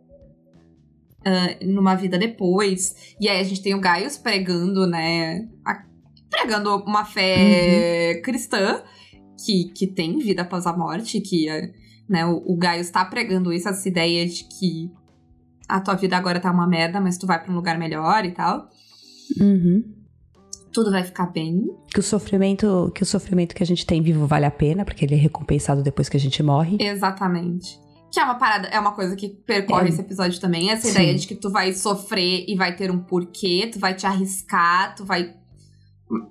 uh, numa vida depois. E aí a gente tem o Gaius pregando, né? A, pregando uma fé uhum. cristã que, que tem vida após a morte, que né, o, o Gaius tá pregando isso, essa ideia de que a tua vida agora tá uma merda, mas tu vai para um lugar melhor e tal. Uhum tudo vai ficar bem. Que o sofrimento, que o sofrimento que a gente tem vivo vale a pena, porque ele é recompensado depois que a gente morre. Exatamente. Que é uma parada, é uma coisa que percorre é. esse episódio também, essa Sim. ideia de que tu vai sofrer e vai ter um porquê, tu vai te arriscar, tu vai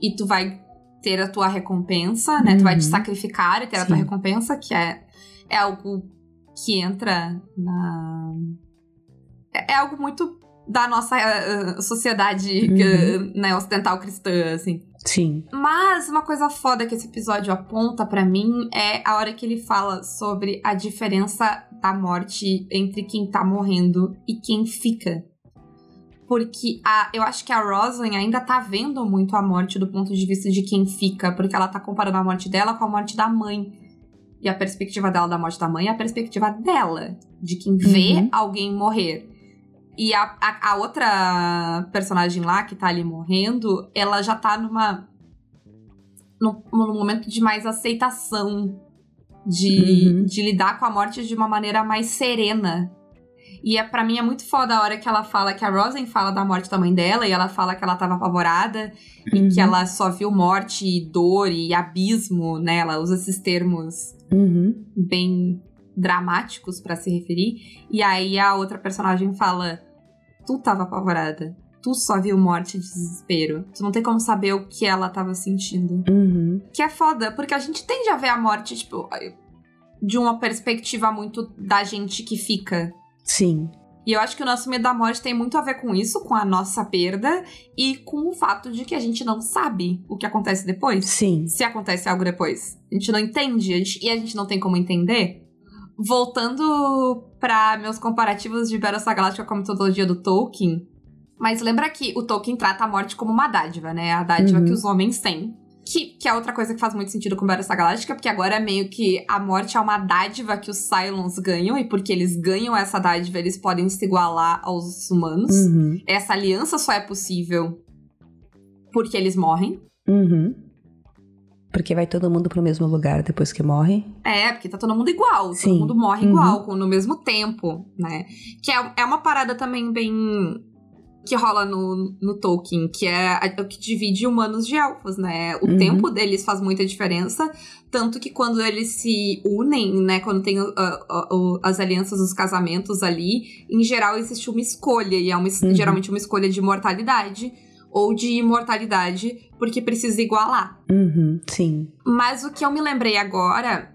e tu vai ter a tua recompensa, né? Uhum. Tu vai te uhum. sacrificar e ter Sim. a tua recompensa, que é é algo que entra na é, é algo muito da nossa uh, sociedade uhum. uh, né, ocidental cristã, assim. Sim. Mas uma coisa foda que esse episódio aponta para mim é a hora que ele fala sobre a diferença da morte entre quem tá morrendo e quem fica. Porque a, eu acho que a Rosalind ainda tá vendo muito a morte do ponto de vista de quem fica, porque ela tá comparando a morte dela com a morte da mãe. E a perspectiva dela da morte da mãe é a perspectiva dela, de quem vê uhum. alguém morrer. E a, a, a, outra personagem lá que tá ali morrendo, ela já tá numa. num, num momento de mais aceitação. De, uhum. de lidar com a morte de uma maneira mais serena. E é, para mim é muito foda a hora que ela fala que a Rosen fala da morte da mãe dela e ela fala que ela tava apavorada uhum. e que ela só viu morte e dor e abismo, né? Ela usa esses termos uhum. bem dramáticos para se referir. E aí a outra personagem fala: Tu tava apavorada. Tu só viu morte e desespero. Tu não tem como saber o que ela tava sentindo. Uhum. Que é foda, porque a gente tende a ver a morte, tipo, de uma perspectiva muito da gente que fica. Sim. E eu acho que o nosso medo da morte tem muito a ver com isso, com a nossa perda e com o fato de que a gente não sabe o que acontece depois. Sim. Se acontece algo depois. A gente não entende a gente, e a gente não tem como entender voltando para meus comparativos de Battlestar Galactica com a metodologia do Tolkien, mas lembra que o Tolkien trata a morte como uma dádiva, né? A dádiva uhum. que os homens têm. Que, que é outra coisa que faz muito sentido com Battlestar Galactica, porque agora é meio que a morte é uma dádiva que os Cylons ganham, e porque eles ganham essa dádiva, eles podem se igualar aos humanos. Uhum. Essa aliança só é possível porque eles morrem. Uhum. Porque vai todo mundo pro mesmo lugar depois que morre. É, porque tá todo mundo igual. Sim. Todo mundo morre uhum. igual, no mesmo tempo, né? Que é, é uma parada também bem. que rola no, no Tolkien, que é o que divide humanos de elfos, né? O uhum. tempo deles faz muita diferença. Tanto que quando eles se unem, né? Quando tem uh, uh, uh, as alianças, os casamentos ali, em geral existe uma escolha, e é uma, uhum. geralmente uma escolha de mortalidade ou de imortalidade, porque precisa igualar. Uhum, sim. Mas o que eu me lembrei agora,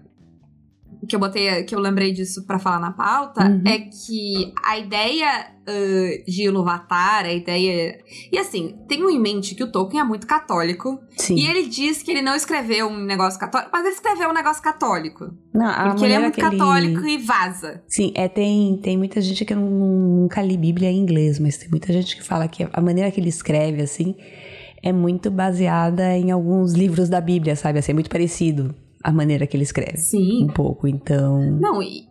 que eu botei, que eu lembrei disso para falar na pauta, uhum. é que a ideia uh, de Iluvatar, a ideia. E assim, tenho em mente que o Tolkien é muito católico. Sim. E ele diz que ele não escreveu um negócio católico, mas ele escreveu um negócio católico. Não, porque ele é muito católico e vaza. Sim, é, tem, tem muita gente que nunca li Bíblia em inglês, mas tem muita gente que fala que a maneira que ele escreve, assim, é muito baseada em alguns livros da Bíblia, sabe? Assim, é muito parecido a maneira que ele escreve. Sim. Um pouco, então. Não, e,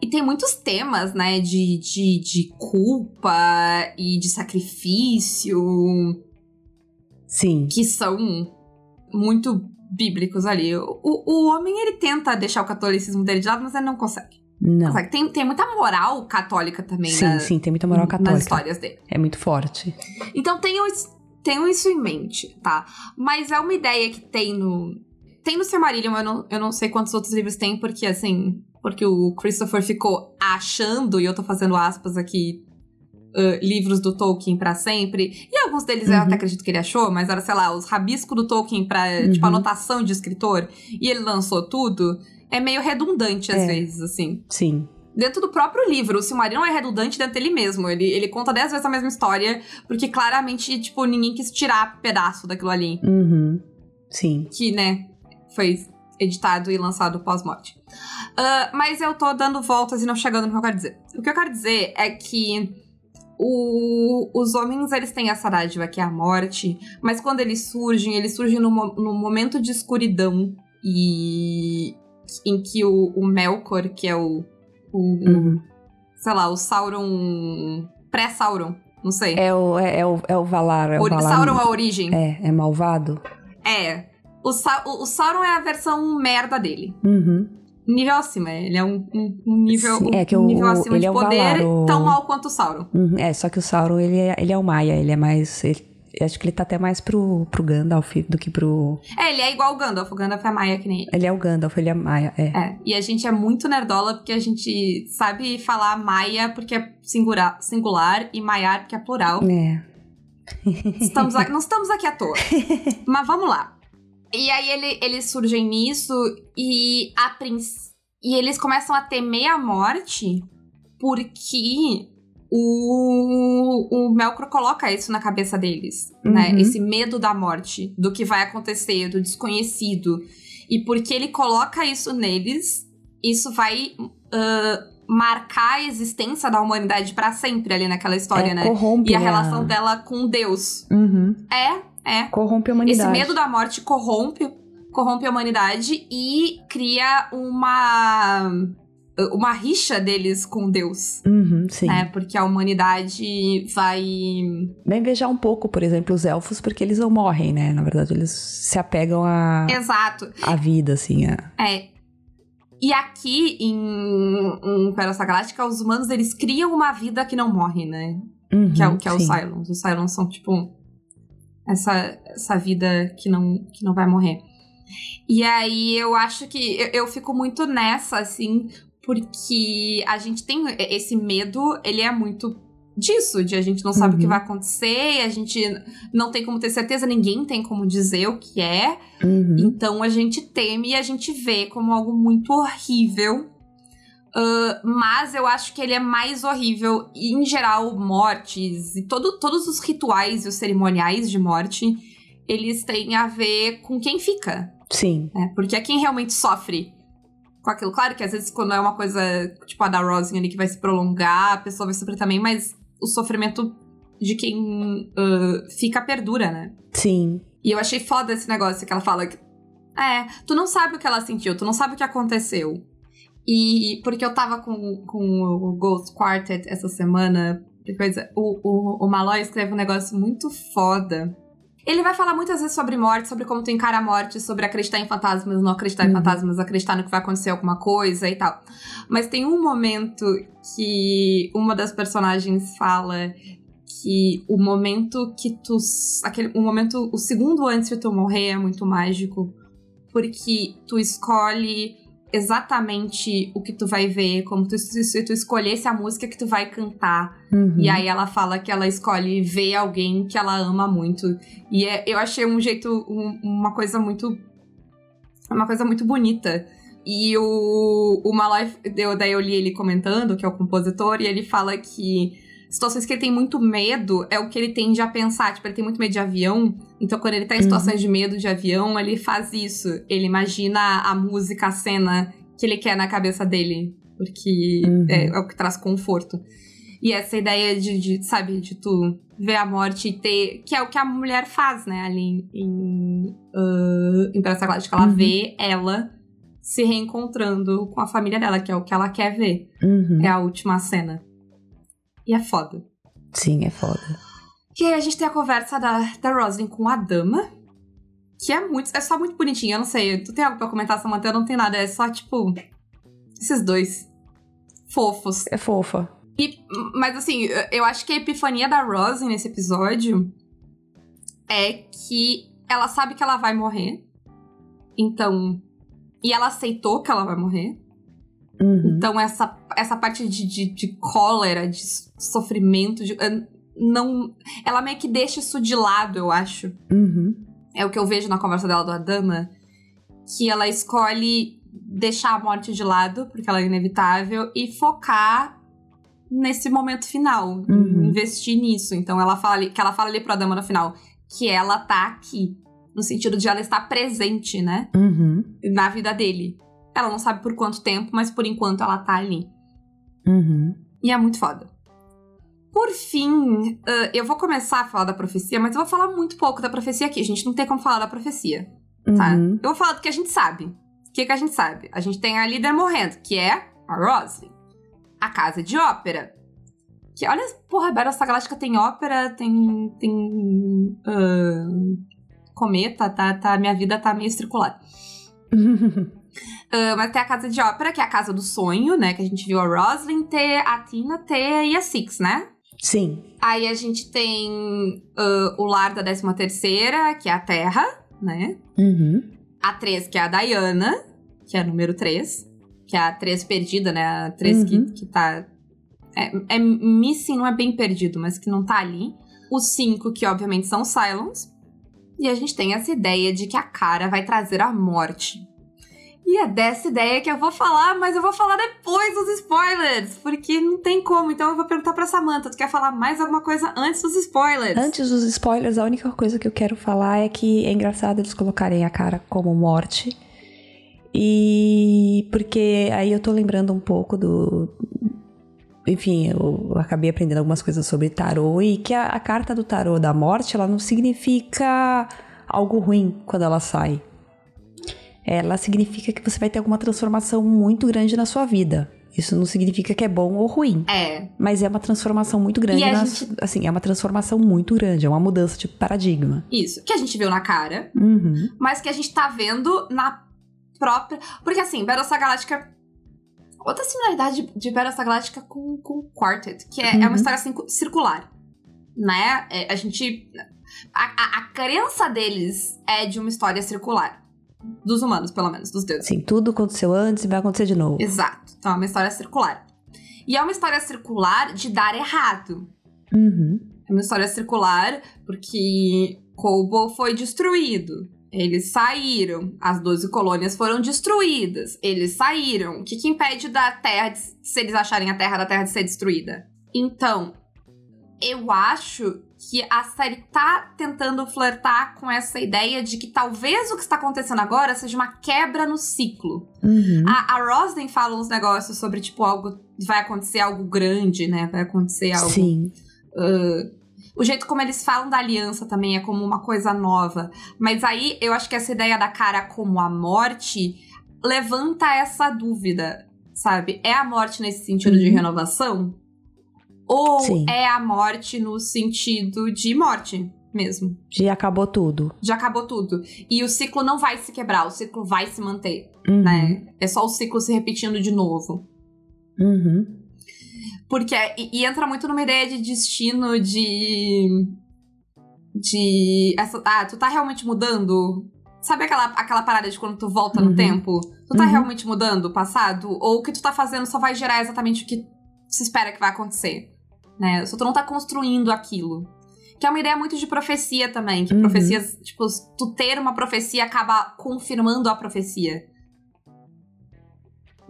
e tem muitos temas, né, de, de, de culpa e de sacrifício. Sim. Que são muito bíblicos ali. O, o homem, ele tenta deixar o catolicismo dele de lado, mas ele não consegue. Não. Tem, tem muita moral católica também, Sim, na, sim, tem muita moral católica. Nas histórias dele. É muito forte. Então tenham, tenham isso em mente, tá? Mas é uma ideia que tem no. Tem no Silmarillion, eu não, eu não sei quantos outros livros tem, porque assim, porque o Christopher ficou achando, e eu tô fazendo aspas aqui, uh, livros do Tolkien para sempre. E alguns deles uhum. eu até acredito que ele achou, mas era, sei lá, os rabiscos do Tolkien pra, uhum. tipo, anotação de escritor, e ele lançou tudo. É meio redundante às é. vezes, assim. Sim. dentro do próprio livro. O Silmarillion é redundante dentro dele mesmo. Ele, ele conta dez vezes a mesma história, porque claramente, tipo, ninguém quis tirar pedaço daquilo ali. Uhum. Sim. Que, né, foi editado e lançado pós-morte. Uh, mas eu tô dando voltas e não chegando no que eu quero dizer. O que eu quero dizer é que o, os homens, eles têm essa dádiva que é a morte, mas quando eles surgem, eles surgem num, num momento de escuridão e em que o, o Melkor, que é o, o Uhum. sei lá, o Sauron pré-Sauron, não sei. É o, é, é o, é o Valar. É o o Valar Sauron é a origem. é, é malvado? É. O, Sa o, o Sauron é a versão merda dele. Uhum. Nível acima, ele é um, um- nível, Sim, é que um o- nível acima ele de é poder, Valar, tão mal quanto o Sauron. Uhum. É, só que o Sauron, ele é, ele é o Maia, ele é mais... ele- eu acho que ele tá até mais pro, pro Gandalf do que pro... É, ele é igual o Gandalf, o Gandalf é Maia que nem ele. Ele é o Gandalf, ele é Maia, é. É, e a gente é muito nerdola porque a gente sabe falar Maia porque é singular, singular e Maiar porque é plural. É. Estamos aqui, não estamos aqui à toa. Mas vamos lá. E aí ele, eles surgem nisso e a princ- e eles começam a temer a morte porque o, o Melkor coloca isso na cabeça deles, né? Uhum. Esse medo da morte, do que vai acontecer, do desconhecido. E porque ele coloca isso neles, isso vai ah, marcar a existência da humanidade pra sempre ali naquela história, é, né? corrompe E a né, relação dela com Deus. Uhum. É, é. Corrompe a humanidade. Esse medo da morte corrompe, corrompe a humanidade e cria uma uma rixa deles com Deus, Uhum, sim. né? Porque a humanidade vai Bem vejar um pouco, por exemplo, os elfos, porque eles não morrem, né? Na verdade, eles se apegam à Exato. à vida, assim. A... É. E aqui em, em Pérola Galáctica, os humanos eles criam uma vida que não morre, né? Uhum, que é, o- que é os sim. Cylons. Os Cylons são, tipo, essa, essa vida que não, que não vai morrer. E aí eu acho que eu, eu fico muito nessa, assim, porque a gente tem esse medo, ele é muito disso, de a gente não sabe o que Uhum. vai acontecer, a gente não tem como ter certeza, ninguém tem como dizer o que é. Uhum. Então a gente teme e a gente vê como algo muito horrível. Ah, mas eu acho que ele é mais horrível, e, em geral, mortes e todo, todos os rituais e os cerimoniais de morte, eles têm a ver com quem fica, Sim. né? Porque é quem realmente sofre com aquilo. Claro que às vezes quando é uma coisa tipo a da Rosin ali que vai se prolongar, a pessoa vai sofrer também, mas o sofrimento de quem ah, fica perdura, né? Sim. E eu achei foda esse negócio que ela fala que. É, tu não sabe o que ela sentiu, tu não sabe o que aconteceu. E porque eu tava com, com o Ghost Quartet essa semana, que coisa, o, o, o Malloy escreve um negócio muito foda. Ele vai falar muitas vezes sobre morte, sobre como tu encara a morte, sobre acreditar em fantasmas, não acreditar em Uhum. fantasmas, acreditar no que vai acontecer alguma coisa e tal. Mas tem um momento que uma das personagens fala que o momento que tu. Aquele, o momento. O segundo antes de tu morrer é muito mágico. Porque tu escolhe exatamente o que tu vai ver, como tu, se tu escolhesse a música que tu vai cantar. Uhum. E aí ela fala que ela escolhe ver alguém que ela ama muito. E é, eu achei um jeito, um- uma coisa muito. Uma coisa muito bonita. E o, o Malloy, daí eu li ele comentando, que é o compositor, e ele fala que situações que ele tem muito medo é o que ele tende a pensar. Tipo, ele tem muito medo de avião. Então, quando ele tá em Uhum. situações de medo de avião, ele faz isso. Ele imagina a música, a cena que ele quer na cabeça dele. Porque Uhum. é, é o que traz conforto. E essa ideia de, de, sabe, de tu ver a morte e ter. Que é o que a mulher faz, né, ali em. Uh, em Praça Galáctica. Ela Uhum. vê ela se reencontrando com a família dela, que é o que ela quer ver. Uhum. É a última cena. E é foda. Sim, é foda. E aí a gente tem a conversa da, da Roslyn com a dama. Que é muito. É só muito bonitinha, eu não sei. Tu tem algo pra comentar, Samantha? Eu não tenho nada. É só, tipo. Esses dois. Fofos. É fofa. E- mas assim, eu acho que a epifania da Rosin nesse episódio é que ela sabe que ela vai morrer. Então. E ela aceitou que ela vai morrer. Uhum. Então, essa, essa parte de, de, de cólera, de sofrimento, de, eh, não. Ela meio que deixa isso de lado, eu acho. Uhum. É o que eu vejo na conversa dela do Adama. Que ela escolhe deixar a morte de lado, porque ela é inevitável, e focar nesse momento final, Uhum. investir nisso. Então ela fala ali, que ela fala ali pro Adama no final, que ela tá aqui, no sentido de ela estar presente, né, Uhum. na vida dele. Ela não sabe por quanto tempo, mas por enquanto ela tá ali. Uhum. E é muito foda. Por fim, ah, eu vou começar a falar da profecia, mas eu vou falar muito pouco da profecia aqui. A gente não tem como falar da profecia, tá? Uhum. Eu vou falar do que a gente sabe. O que, que a gente sabe? A gente tem a líder morrendo, que é a Roslyn. A casa de ópera. Que, olha, porra, Battlestar Galáctica tem ópera, tem. tem. ah, cometa, tá, tá? Minha vida tá meio circular. Mas tem a casa de ópera, que é a casa do sonho, né? Que a gente viu a Roslyn ter, a Tina ter e a Six, né? Sim. Aí a gente tem ah, o lar da 13 terceira, que é a Terra, né? Uhum. A 3, que é a Diana, que é a número 3. Que é a 3 perdida, né? A 3 que, Uhum. que tá... É, é missing, não é bem perdido, mas que não tá ali. Os 5, que obviamente são Cylons. E a gente tem essa ideia de que a cara vai trazer a morte. E é dessa ideia que eu vou falar, mas eu vou falar depois dos spoilers, porque não tem como. Então eu vou perguntar pra Samantha, tu quer falar mais alguma coisa antes dos spoilers? Antes dos spoilers, a única coisa que eu quero falar é que é engraçado eles colocarem a cara como morte. E porque aí eu tô lembrando um pouco do. Enfim, eu acabei aprendendo algumas coisas sobre tarô e que a, a carta do tarô da morte, ela não significa algo ruim quando ela sai. Ela significa que você vai ter alguma transformação muito grande na sua vida. Isso não significa que é bom ou ruim. É, Mas é uma transformação muito grande. Na- gente- Assim, é uma transformação muito grande. É uma mudança de paradigma. isso. Que a gente viu na cara, Uhum. mas que a gente tá vendo na própria. Porque assim, Battlestar Galáctica. Outra similaridade de Battlestar Galáctica com, com Quartet, que é, é Uhum. uma história assim, circular. Né? É, a gente. A, a, a crença deles é de uma história circular. Dos humanos, pelo menos, dos deuses. Assim, tudo aconteceu antes e vai acontecer de novo. Exato. Então é uma história circular. E é uma história circular de dar errado. Uhum. É uma história circular porque Kobo foi destruído. Eles saíram. As 12 colônias foram destruídas. Eles saíram. O que, que impede da Terra, de, se eles acharem a Terra da Terra de ser destruída? Então, eu acho que a série tá tentando flertar com essa ideia de que talvez o que está acontecendo agora seja uma quebra no ciclo. Uhum. A, a Roslyn fala uns negócios sobre, tipo, algo. Vai acontecer algo grande, né? Vai acontecer algo. Sim. ah, o jeito como eles falam da aliança também é como uma coisa nova. Mas aí eu acho que essa ideia da cara como a morte levanta essa dúvida, sabe? É a morte nesse sentido de Uhum. renovação? Ou Sim. é a morte no sentido de morte mesmo? Já acabou tudo. Já acabou tudo. E o ciclo não vai se quebrar, o ciclo vai se manter, Uhum. né? É só o ciclo se repetindo de novo. Uhum. Porque. E, e entra muito numa ideia de destino, de. De. Essa, ah, tu tá realmente mudando? Sabe aquela, aquela parada de quando tu volta no Uhum. tempo? Tu tá Uhum. realmente mudando o passado? Ou o que tu tá fazendo só vai gerar exatamente o que se espera que vai acontecer? Né? Só tu não tá construindo aquilo. Que é uma ideia muito de profecia também. Que Uhum. profecias, tipo, tu ter uma profecia acaba confirmando a profecia.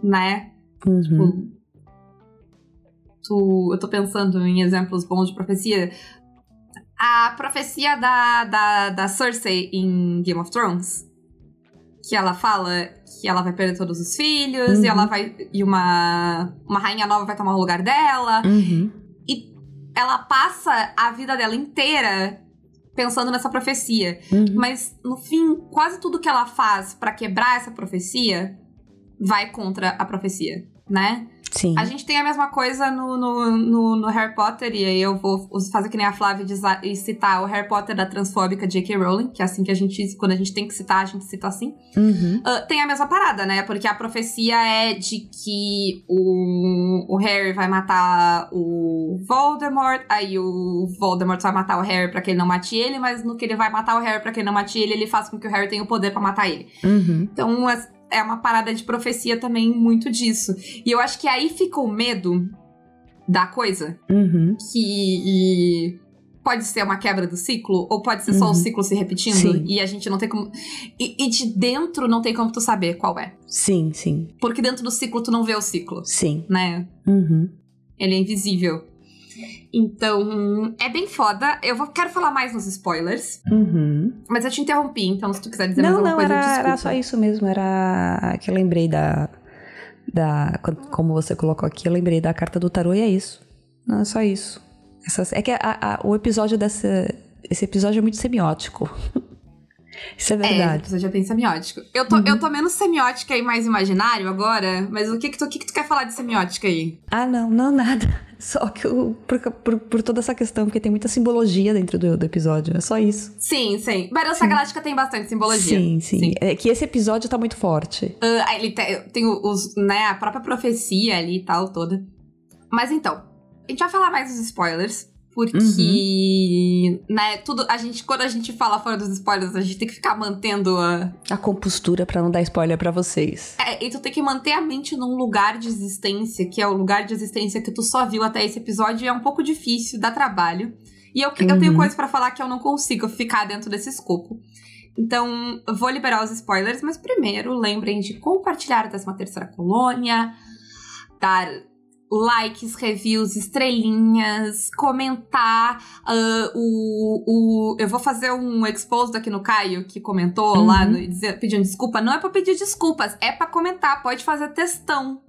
Né? Uhum. Tipo, tu, eu tô pensando em exemplos bons de profecia. A profecia da, da, da Cersei em Game of Thrones. Que ela fala que ela vai perder todos os filhos Uhum. e ela vai. E uma, uma rainha nova vai tomar o lugar dela. Uhum. Ela passa a vida dela inteira pensando nessa profecia. Uhum. Mas no fim, quase tudo que ela faz pra quebrar essa profecia vai contra a profecia, né? Sim. A gente tem a mesma coisa no, no, no, no Harry Potter, e aí eu vou fazer que nem a Flávia diz- e citar o Harry Potter da transfóbica J.K. Rowling, que é assim que a gente, quando a gente tem que citar, a gente cita assim. Uhum. Ah, tem a mesma parada, né? Porque a profecia é de que o, o Harry vai matar o Voldemort, aí o Voldemort vai matar o Harry pra que ele não mate ele, mas no que ele vai matar o Harry pra que ele não mate ele, ele faz com que o Harry tenha o poder pra matar ele. Uhum. Então é- uma parada de profecia também muito disso. E eu acho que aí fica o medo da coisa. Uhum. Que. pode ser uma quebra do ciclo, ou pode ser só o Uhum. ciclo se repetindo Sim. e a gente não tem como. E, e de dentro não tem como tu saber qual é. Sim, sim, Porque dentro do ciclo tu não vê o ciclo, sim. né? Uhum. Ele é invisível. Então, é bem foda. Eu vou, quero falar mais nos spoilers, Uhum. mas eu te interrompi, então se tu quiser dizer mais Não, alguma não, coisa, era, era só isso mesmo. Era que eu lembrei da. da como você colocou aqui, eu lembrei da carta do tarô e é isso. Não, é só isso. Essas- é que a- a- o episódio dessa. Esse episódio é muito semiótico. Isso é É, verdade. é bem semiótico. Eu tô, eu tô menos semiótica e mais imaginário agora, mas o que que tu, o que que tu quer falar de semiótica aí? Ah, não, não nada. Só que eu, por, por, por toda essa questão, porque tem muita simbologia dentro do, do episódio. É só isso. Sim, sim. Battlestar Galáctica tem bastante simbologia. Sim, sim, Sim. É que esse episódio tá muito forte. Ah, ele tem, tem os, né, a própria profecia ali e tal, toda. Mas então, a gente vai falar mais dos spoilers, porque, né, tudo, a gente, quando a gente fala fora dos spoilers, a gente tem que ficar mantendo a... A compostura pra não dar spoiler pra vocês. É, e tu tem que manter a mente num lugar de existência, que é o lugar de existência que tu só viu até esse episódio, e é um pouco difícil, dá trabalho. E eu, eu tenho Uhum. coisas pra falar que eu não consigo ficar dentro desse escopo. Então, vou liberar os spoilers, mas primeiro lembrem de compartilhar a 13 terceira colônia, dar likes, reviews, estrelinhas, comentar. ah, o, o, eu vou fazer um exposed aqui no Caio, que comentou Uhum. lá, no, dizer- pedindo desculpa. Não é pra pedir desculpas, é pra comentar. Pode fazer textão,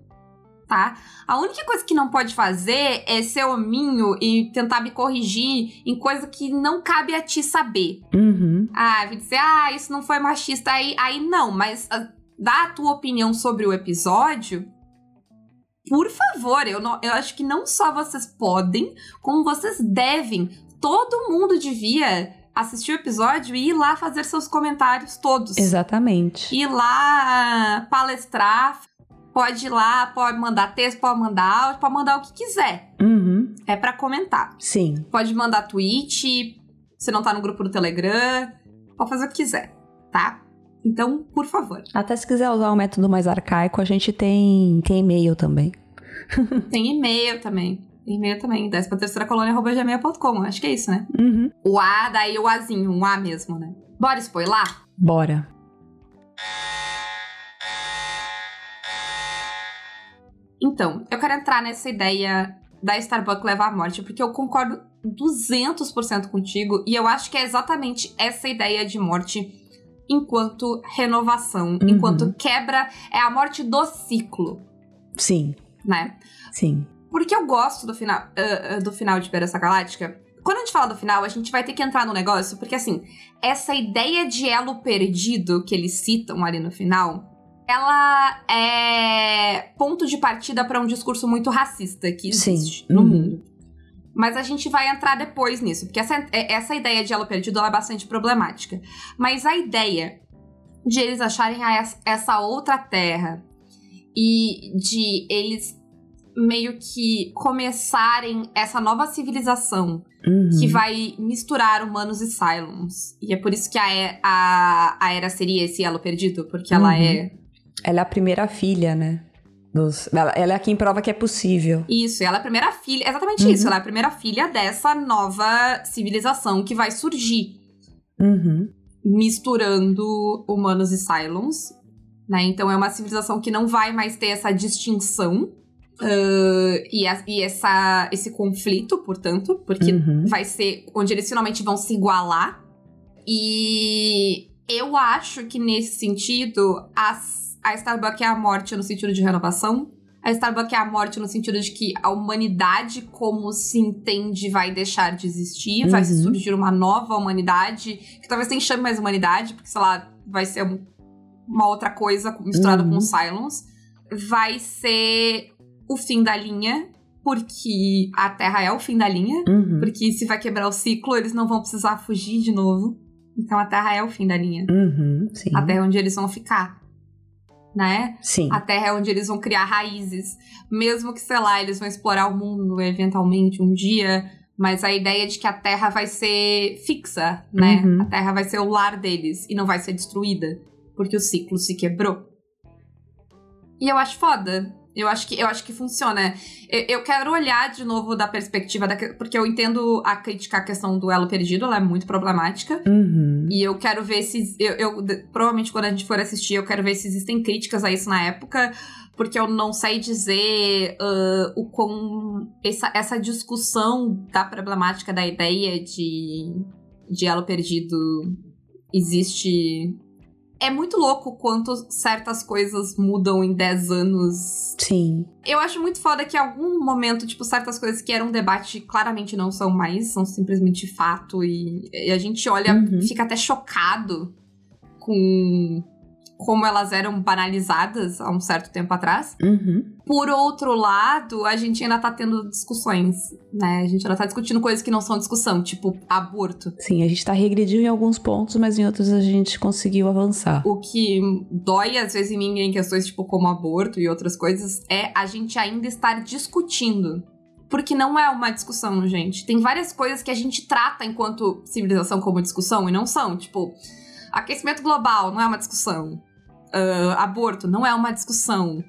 tá? A única coisa que não pode fazer é ser hominho e tentar me corrigir em coisa que não cabe a ti saber. Uhum. Ah, vai dizer, ah, isso não foi machista. Aí, aí não, mas ah, dá a tua opinião sobre o episódio. Por favor, eu, não, eu acho que não só vocês podem, como vocês devem. Todo mundo devia assistir o episódio e ir lá fazer seus comentários todos. Exatamente. Ir lá palestrar, pode ir lá, pode mandar texto, pode mandar áudio, pode mandar o que quiser. Uhum. É pra comentar. Sim. Pode mandar tweet, se não tá no grupo do Telegram, pode fazer o que quiser, tá? Então, por favor, Até se quiser usar um método mais arcaico, a gente tem, tem e-mail também. tem e-mail também. Tem e-mail também, 10 pra terceira colônia.gmail.com, acho que é isso, né? Uhum. O A, daí o Azinho, um A mesmo, né? Bora spoiler? Bora. Então, eu quero entrar nessa ideia da Starbucks levar à morte, porque eu concordo 200% contigo, e eu acho que é exatamente essa ideia de morte enquanto renovação, Uhum. enquanto quebra, é a morte do ciclo, Sim. né? Sim. Porque eu gosto do final, ah, ah, do final de Battlestar Galáctica. Quando a gente fala do final, a gente vai ter que entrar no negócio, porque assim, essa ideia de elo perdido que eles citam ali no final, ela é ponto de partida para um discurso muito racista que existe Sim. no Uhum. mundo. Mas a gente vai entrar depois nisso, porque essa, é- essa ideia de elo perdido é bastante problemática. Mas a ideia de eles acharem ah, essa- essa outra terra e de eles meio que começarem essa nova civilização Uhum. que vai misturar humanos e Cylons. E é por isso que a, E- a, a Era seria esse elo perdido, porque ela Uhum. é Ela é a primeira filha, né? Dos... Ela, ela é quem prova que é possível. isso, ela é a primeira filha, exatamente Uhum. isso, ela é a primeira filha dessa nova civilização que vai surgir, Uhum. misturando humanos e Cylons. Né? Então é uma civilização que não vai mais ter essa distinção ah, e, a- e essa, esse conflito, portanto, porque Uhum. vai ser onde eles finalmente vão se igualar. E eu acho que nesse sentido, as, a Starbucks é a morte no sentido de renovação. A Starbucks é a morte no sentido de que a humanidade, como se entende, vai deixar de existir. Vai Uhum. surgir uma nova humanidade, que talvez nem chame mais humanidade, porque, sei lá, vai ser um- uma outra coisa misturada Uhum. com os Cylons. Vai ser o fim da linha, porque a Terra é o fim da linha. Uhum. Porque se vai quebrar o ciclo, eles não vão precisar fugir de novo. Então a Terra é o fim da linha. Uhum. Sim. A Terra é onde eles vão ficar. Né? Sim. A Terra é onde eles vão criar raízes. Mesmo que, sei lá, eles vão explorar o mundo eventualmente um dia. Mas a ideia de que a Terra vai ser fixa, né? Uhum. A Terra vai ser o lar deles e não vai ser destruída. Porque o ciclo se quebrou. E eu acho foda. Eu acho que, eu acho que funciona. Eu, eu quero olhar de novo da perspectiva da, porque eu entendo a crítica à questão do elo perdido, ela é muito problemática. Uhum. E eu quero ver se eu, eu provavelmente quando a gente for assistir, eu quero ver se existem críticas a isso na época, porque eu não sei dizer uh, o com essa, essa discussão da problemática da ideia de de elo perdido existe é muito louco quanto certas coisas mudam em 10 anos. Sim. Eu acho muito foda que em algum momento, tipo, certas coisas que eram debate claramente não são mais, são simplesmente fato. E, e a gente olha, Uhum. fica até chocado com como elas eram banalizadas há um certo tempo atrás. Uhum. Por outro lado, a gente ainda tá tendo discussões, né? A gente ainda tá discutindo coisas que não são discussão, tipo aborto. Sim, a gente tá regredindo em alguns pontos, mas em outros a gente conseguiu avançar. O que dói às vezes em mim em questões tipo como aborto e outras coisas é a gente ainda estar discutindo. Porque não é uma discussão, gente. Tem várias coisas que a gente trata enquanto civilização como discussão e não são. Tipo, aquecimento global não é uma discussão. Ah, aborto não é uma discussão.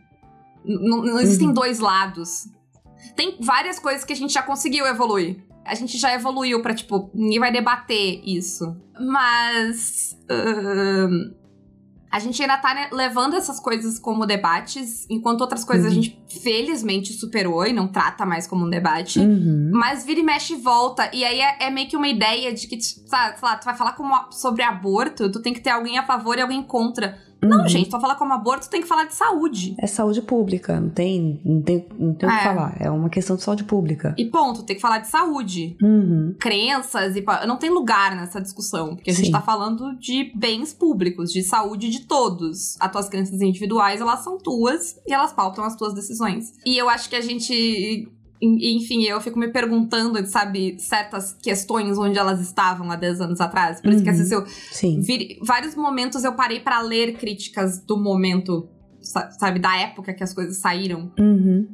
Não, não existem Uhum. dois lados. Tem várias coisas que a gente já conseguiu evoluir. A gente já evoluiu pra, tipo, ninguém vai debater isso. Mas. ahn, a gente ainda tá né, levando essas coisas como debates, enquanto outras coisas a Uhum. gente felizmente superou e não trata mais como um debate. Uhum. Mas vira e mexe e volta. E aí é, é meio que uma ideia de que, sabe, sei lá, tu vai falar como a- sobre aborto, tu tem que ter alguém a favor e alguém contra. Não, Uhum. gente, vai falar como aborto, tu tem que falar de saúde. É saúde pública, não tem, não tem, não tem o que É. falar. É uma questão de saúde pública. E ponto, tem que falar de saúde. Uhum. Crenças e. Não tem lugar nessa discussão, porque a gente tá falando de bens públicos, de saúde de todos. As tuas crenças individuais, elas são tuas e elas pautam as tuas decisões. E eu acho que a gente. En- Enfim, eu fico me perguntando, sabe, certas questões onde elas estavam há 10 anos atrás. Por isso que Uhum. às vezes eu Sim. Vir- vários momentos eu parei pra ler críticas do momento, sa- sabe, da época que as coisas saíram, Uhum.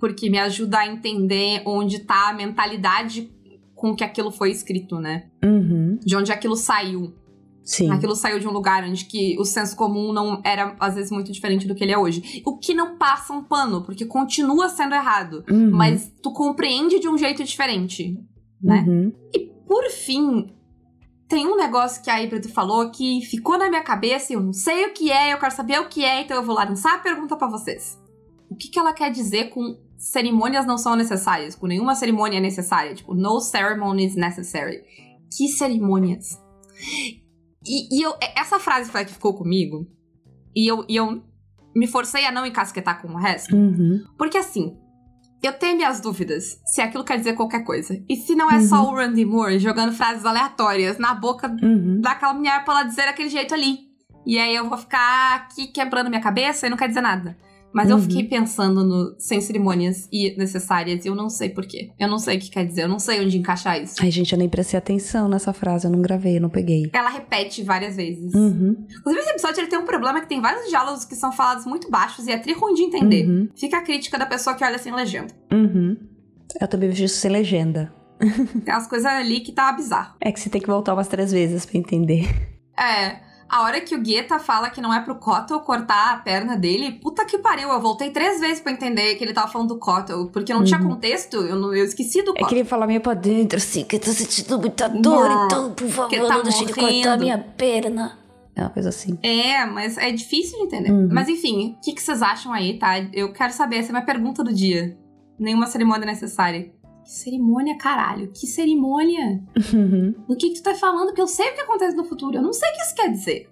porque me ajuda a entender onde tá a mentalidade com que aquilo foi escrito, né? Uhum. De onde aquilo saiu. Sim. Aquilo saiu de um lugar onde que o senso comum não era, às vezes, muito diferente do que ele é hoje. O que não passa um pano, porque continua sendo errado. Uhum. Mas tu compreende de um jeito diferente, né? Uhum. E por fim, tem um negócio que a Híbrido falou que ficou na minha cabeça e eu não sei o que é, eu quero saber o que é, então eu vou lançar a pergunta pra vocês. O que, que ela quer dizer com cerimônias não são necessárias? Com nenhuma cerimônia é necessária? Tipo, no ceremony is necessary. Que cerimônias? E, e eu, essa frase foi a que ficou comigo. E eu, e eu me forcei a não encasquetar com o resto. Uhum. Porque assim, eu tenho minhas dúvidas se aquilo quer dizer qualquer coisa. E se não é Uhum. só o Randy Moore jogando frases aleatórias na boca Uhum. daquela mulher pra ela dizer daquele jeito ali. E aí eu vou ficar aqui quebrando minha cabeça e não quer dizer nada. Mas eu Uhum. fiquei pensando no sem cerimônias e necessárias e eu não sei porquê. Eu não sei o que quer dizer, eu não sei onde encaixar isso. Ai, gente, eu nem prestei atenção nessa frase, eu não gravei, eu não peguei. Ela repete várias vezes. Uhum. Inclusive, esse episódio ele tem um problema que tem vários diálogos que são falados muito baixos e é tri ruim de entender. Uhum. Fica a crítica da pessoa que olha sem legenda. Uhum. Eu também vejo isso sem legenda. Tem umas coisas ali que tá bizarro. É que você tem que voltar umas três vezes pra entender. É, a hora que o Guetta fala que não é pro Cottle cortar a perna dele, puta que pariu, eu voltei três vezes pra entender que ele tava falando do Cottle, porque não tinha Uhum. contexto, eu, não- eu esqueci do É que Cottle. ele fala meio pra dentro, assim, que eu tô sentindo muita dor, Não, então, por favor, que tá não deixe de cortar minha perna. É uma coisa assim. É, mas é difícil de entender. Uhum. Mas enfim, o que, que vocês acham aí, tá? Eu quero saber, essa é a minha pergunta do dia. Nenhuma cerimônia necessária. Que cerimônia, caralho? Que cerimônia? Uhum. Do que, que tu tá falando? Que eu sei o que acontece no futuro. Eu não sei o que isso quer dizer.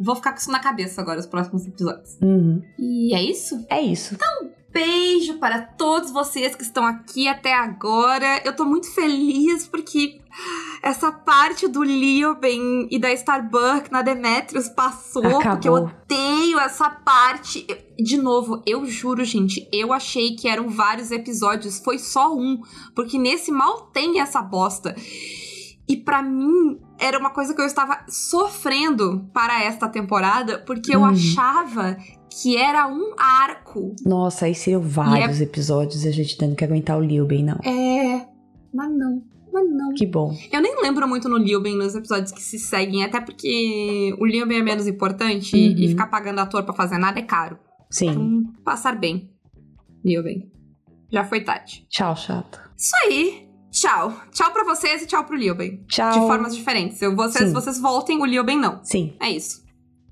Vou ficar com isso na cabeça agora, os próximos episódios. Uhum. E é isso? É isso. Beijo para todos vocês que estão aqui até agora. Eu tô muito feliz porque essa parte do Lioben e da Starbucks na Demetrius passou, Acabou. porque eu odeio essa parte. De novo, eu juro, gente, eu achei que eram vários episódios, foi só um, porque nesse mal tem essa bosta. E pra mim era uma coisa que eu estava sofrendo para esta temporada, porque eu Uhum. achava que era um arco Nossa, aí seriam vários episódios e a gente tendo que aguentar o Lilben, não. É, mas não, mas não. Que bom. Eu nem lembro muito no Lilben nos episódios que se seguem, até porque o Lilben é menos importante Uhum. e ficar pagando ator pra fazer nada é caro. Sim. Então, passar bem. Lioben. Já foi tarde. Tchau, chato. Isso aí. Tchau. Tchau pra vocês e tchau pro Lioben. Tchau. De formas diferentes. Vocês, Sim. vocês voltem, o Lioben não. Sim. É isso.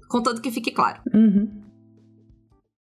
Contanto que fique claro. Uhum.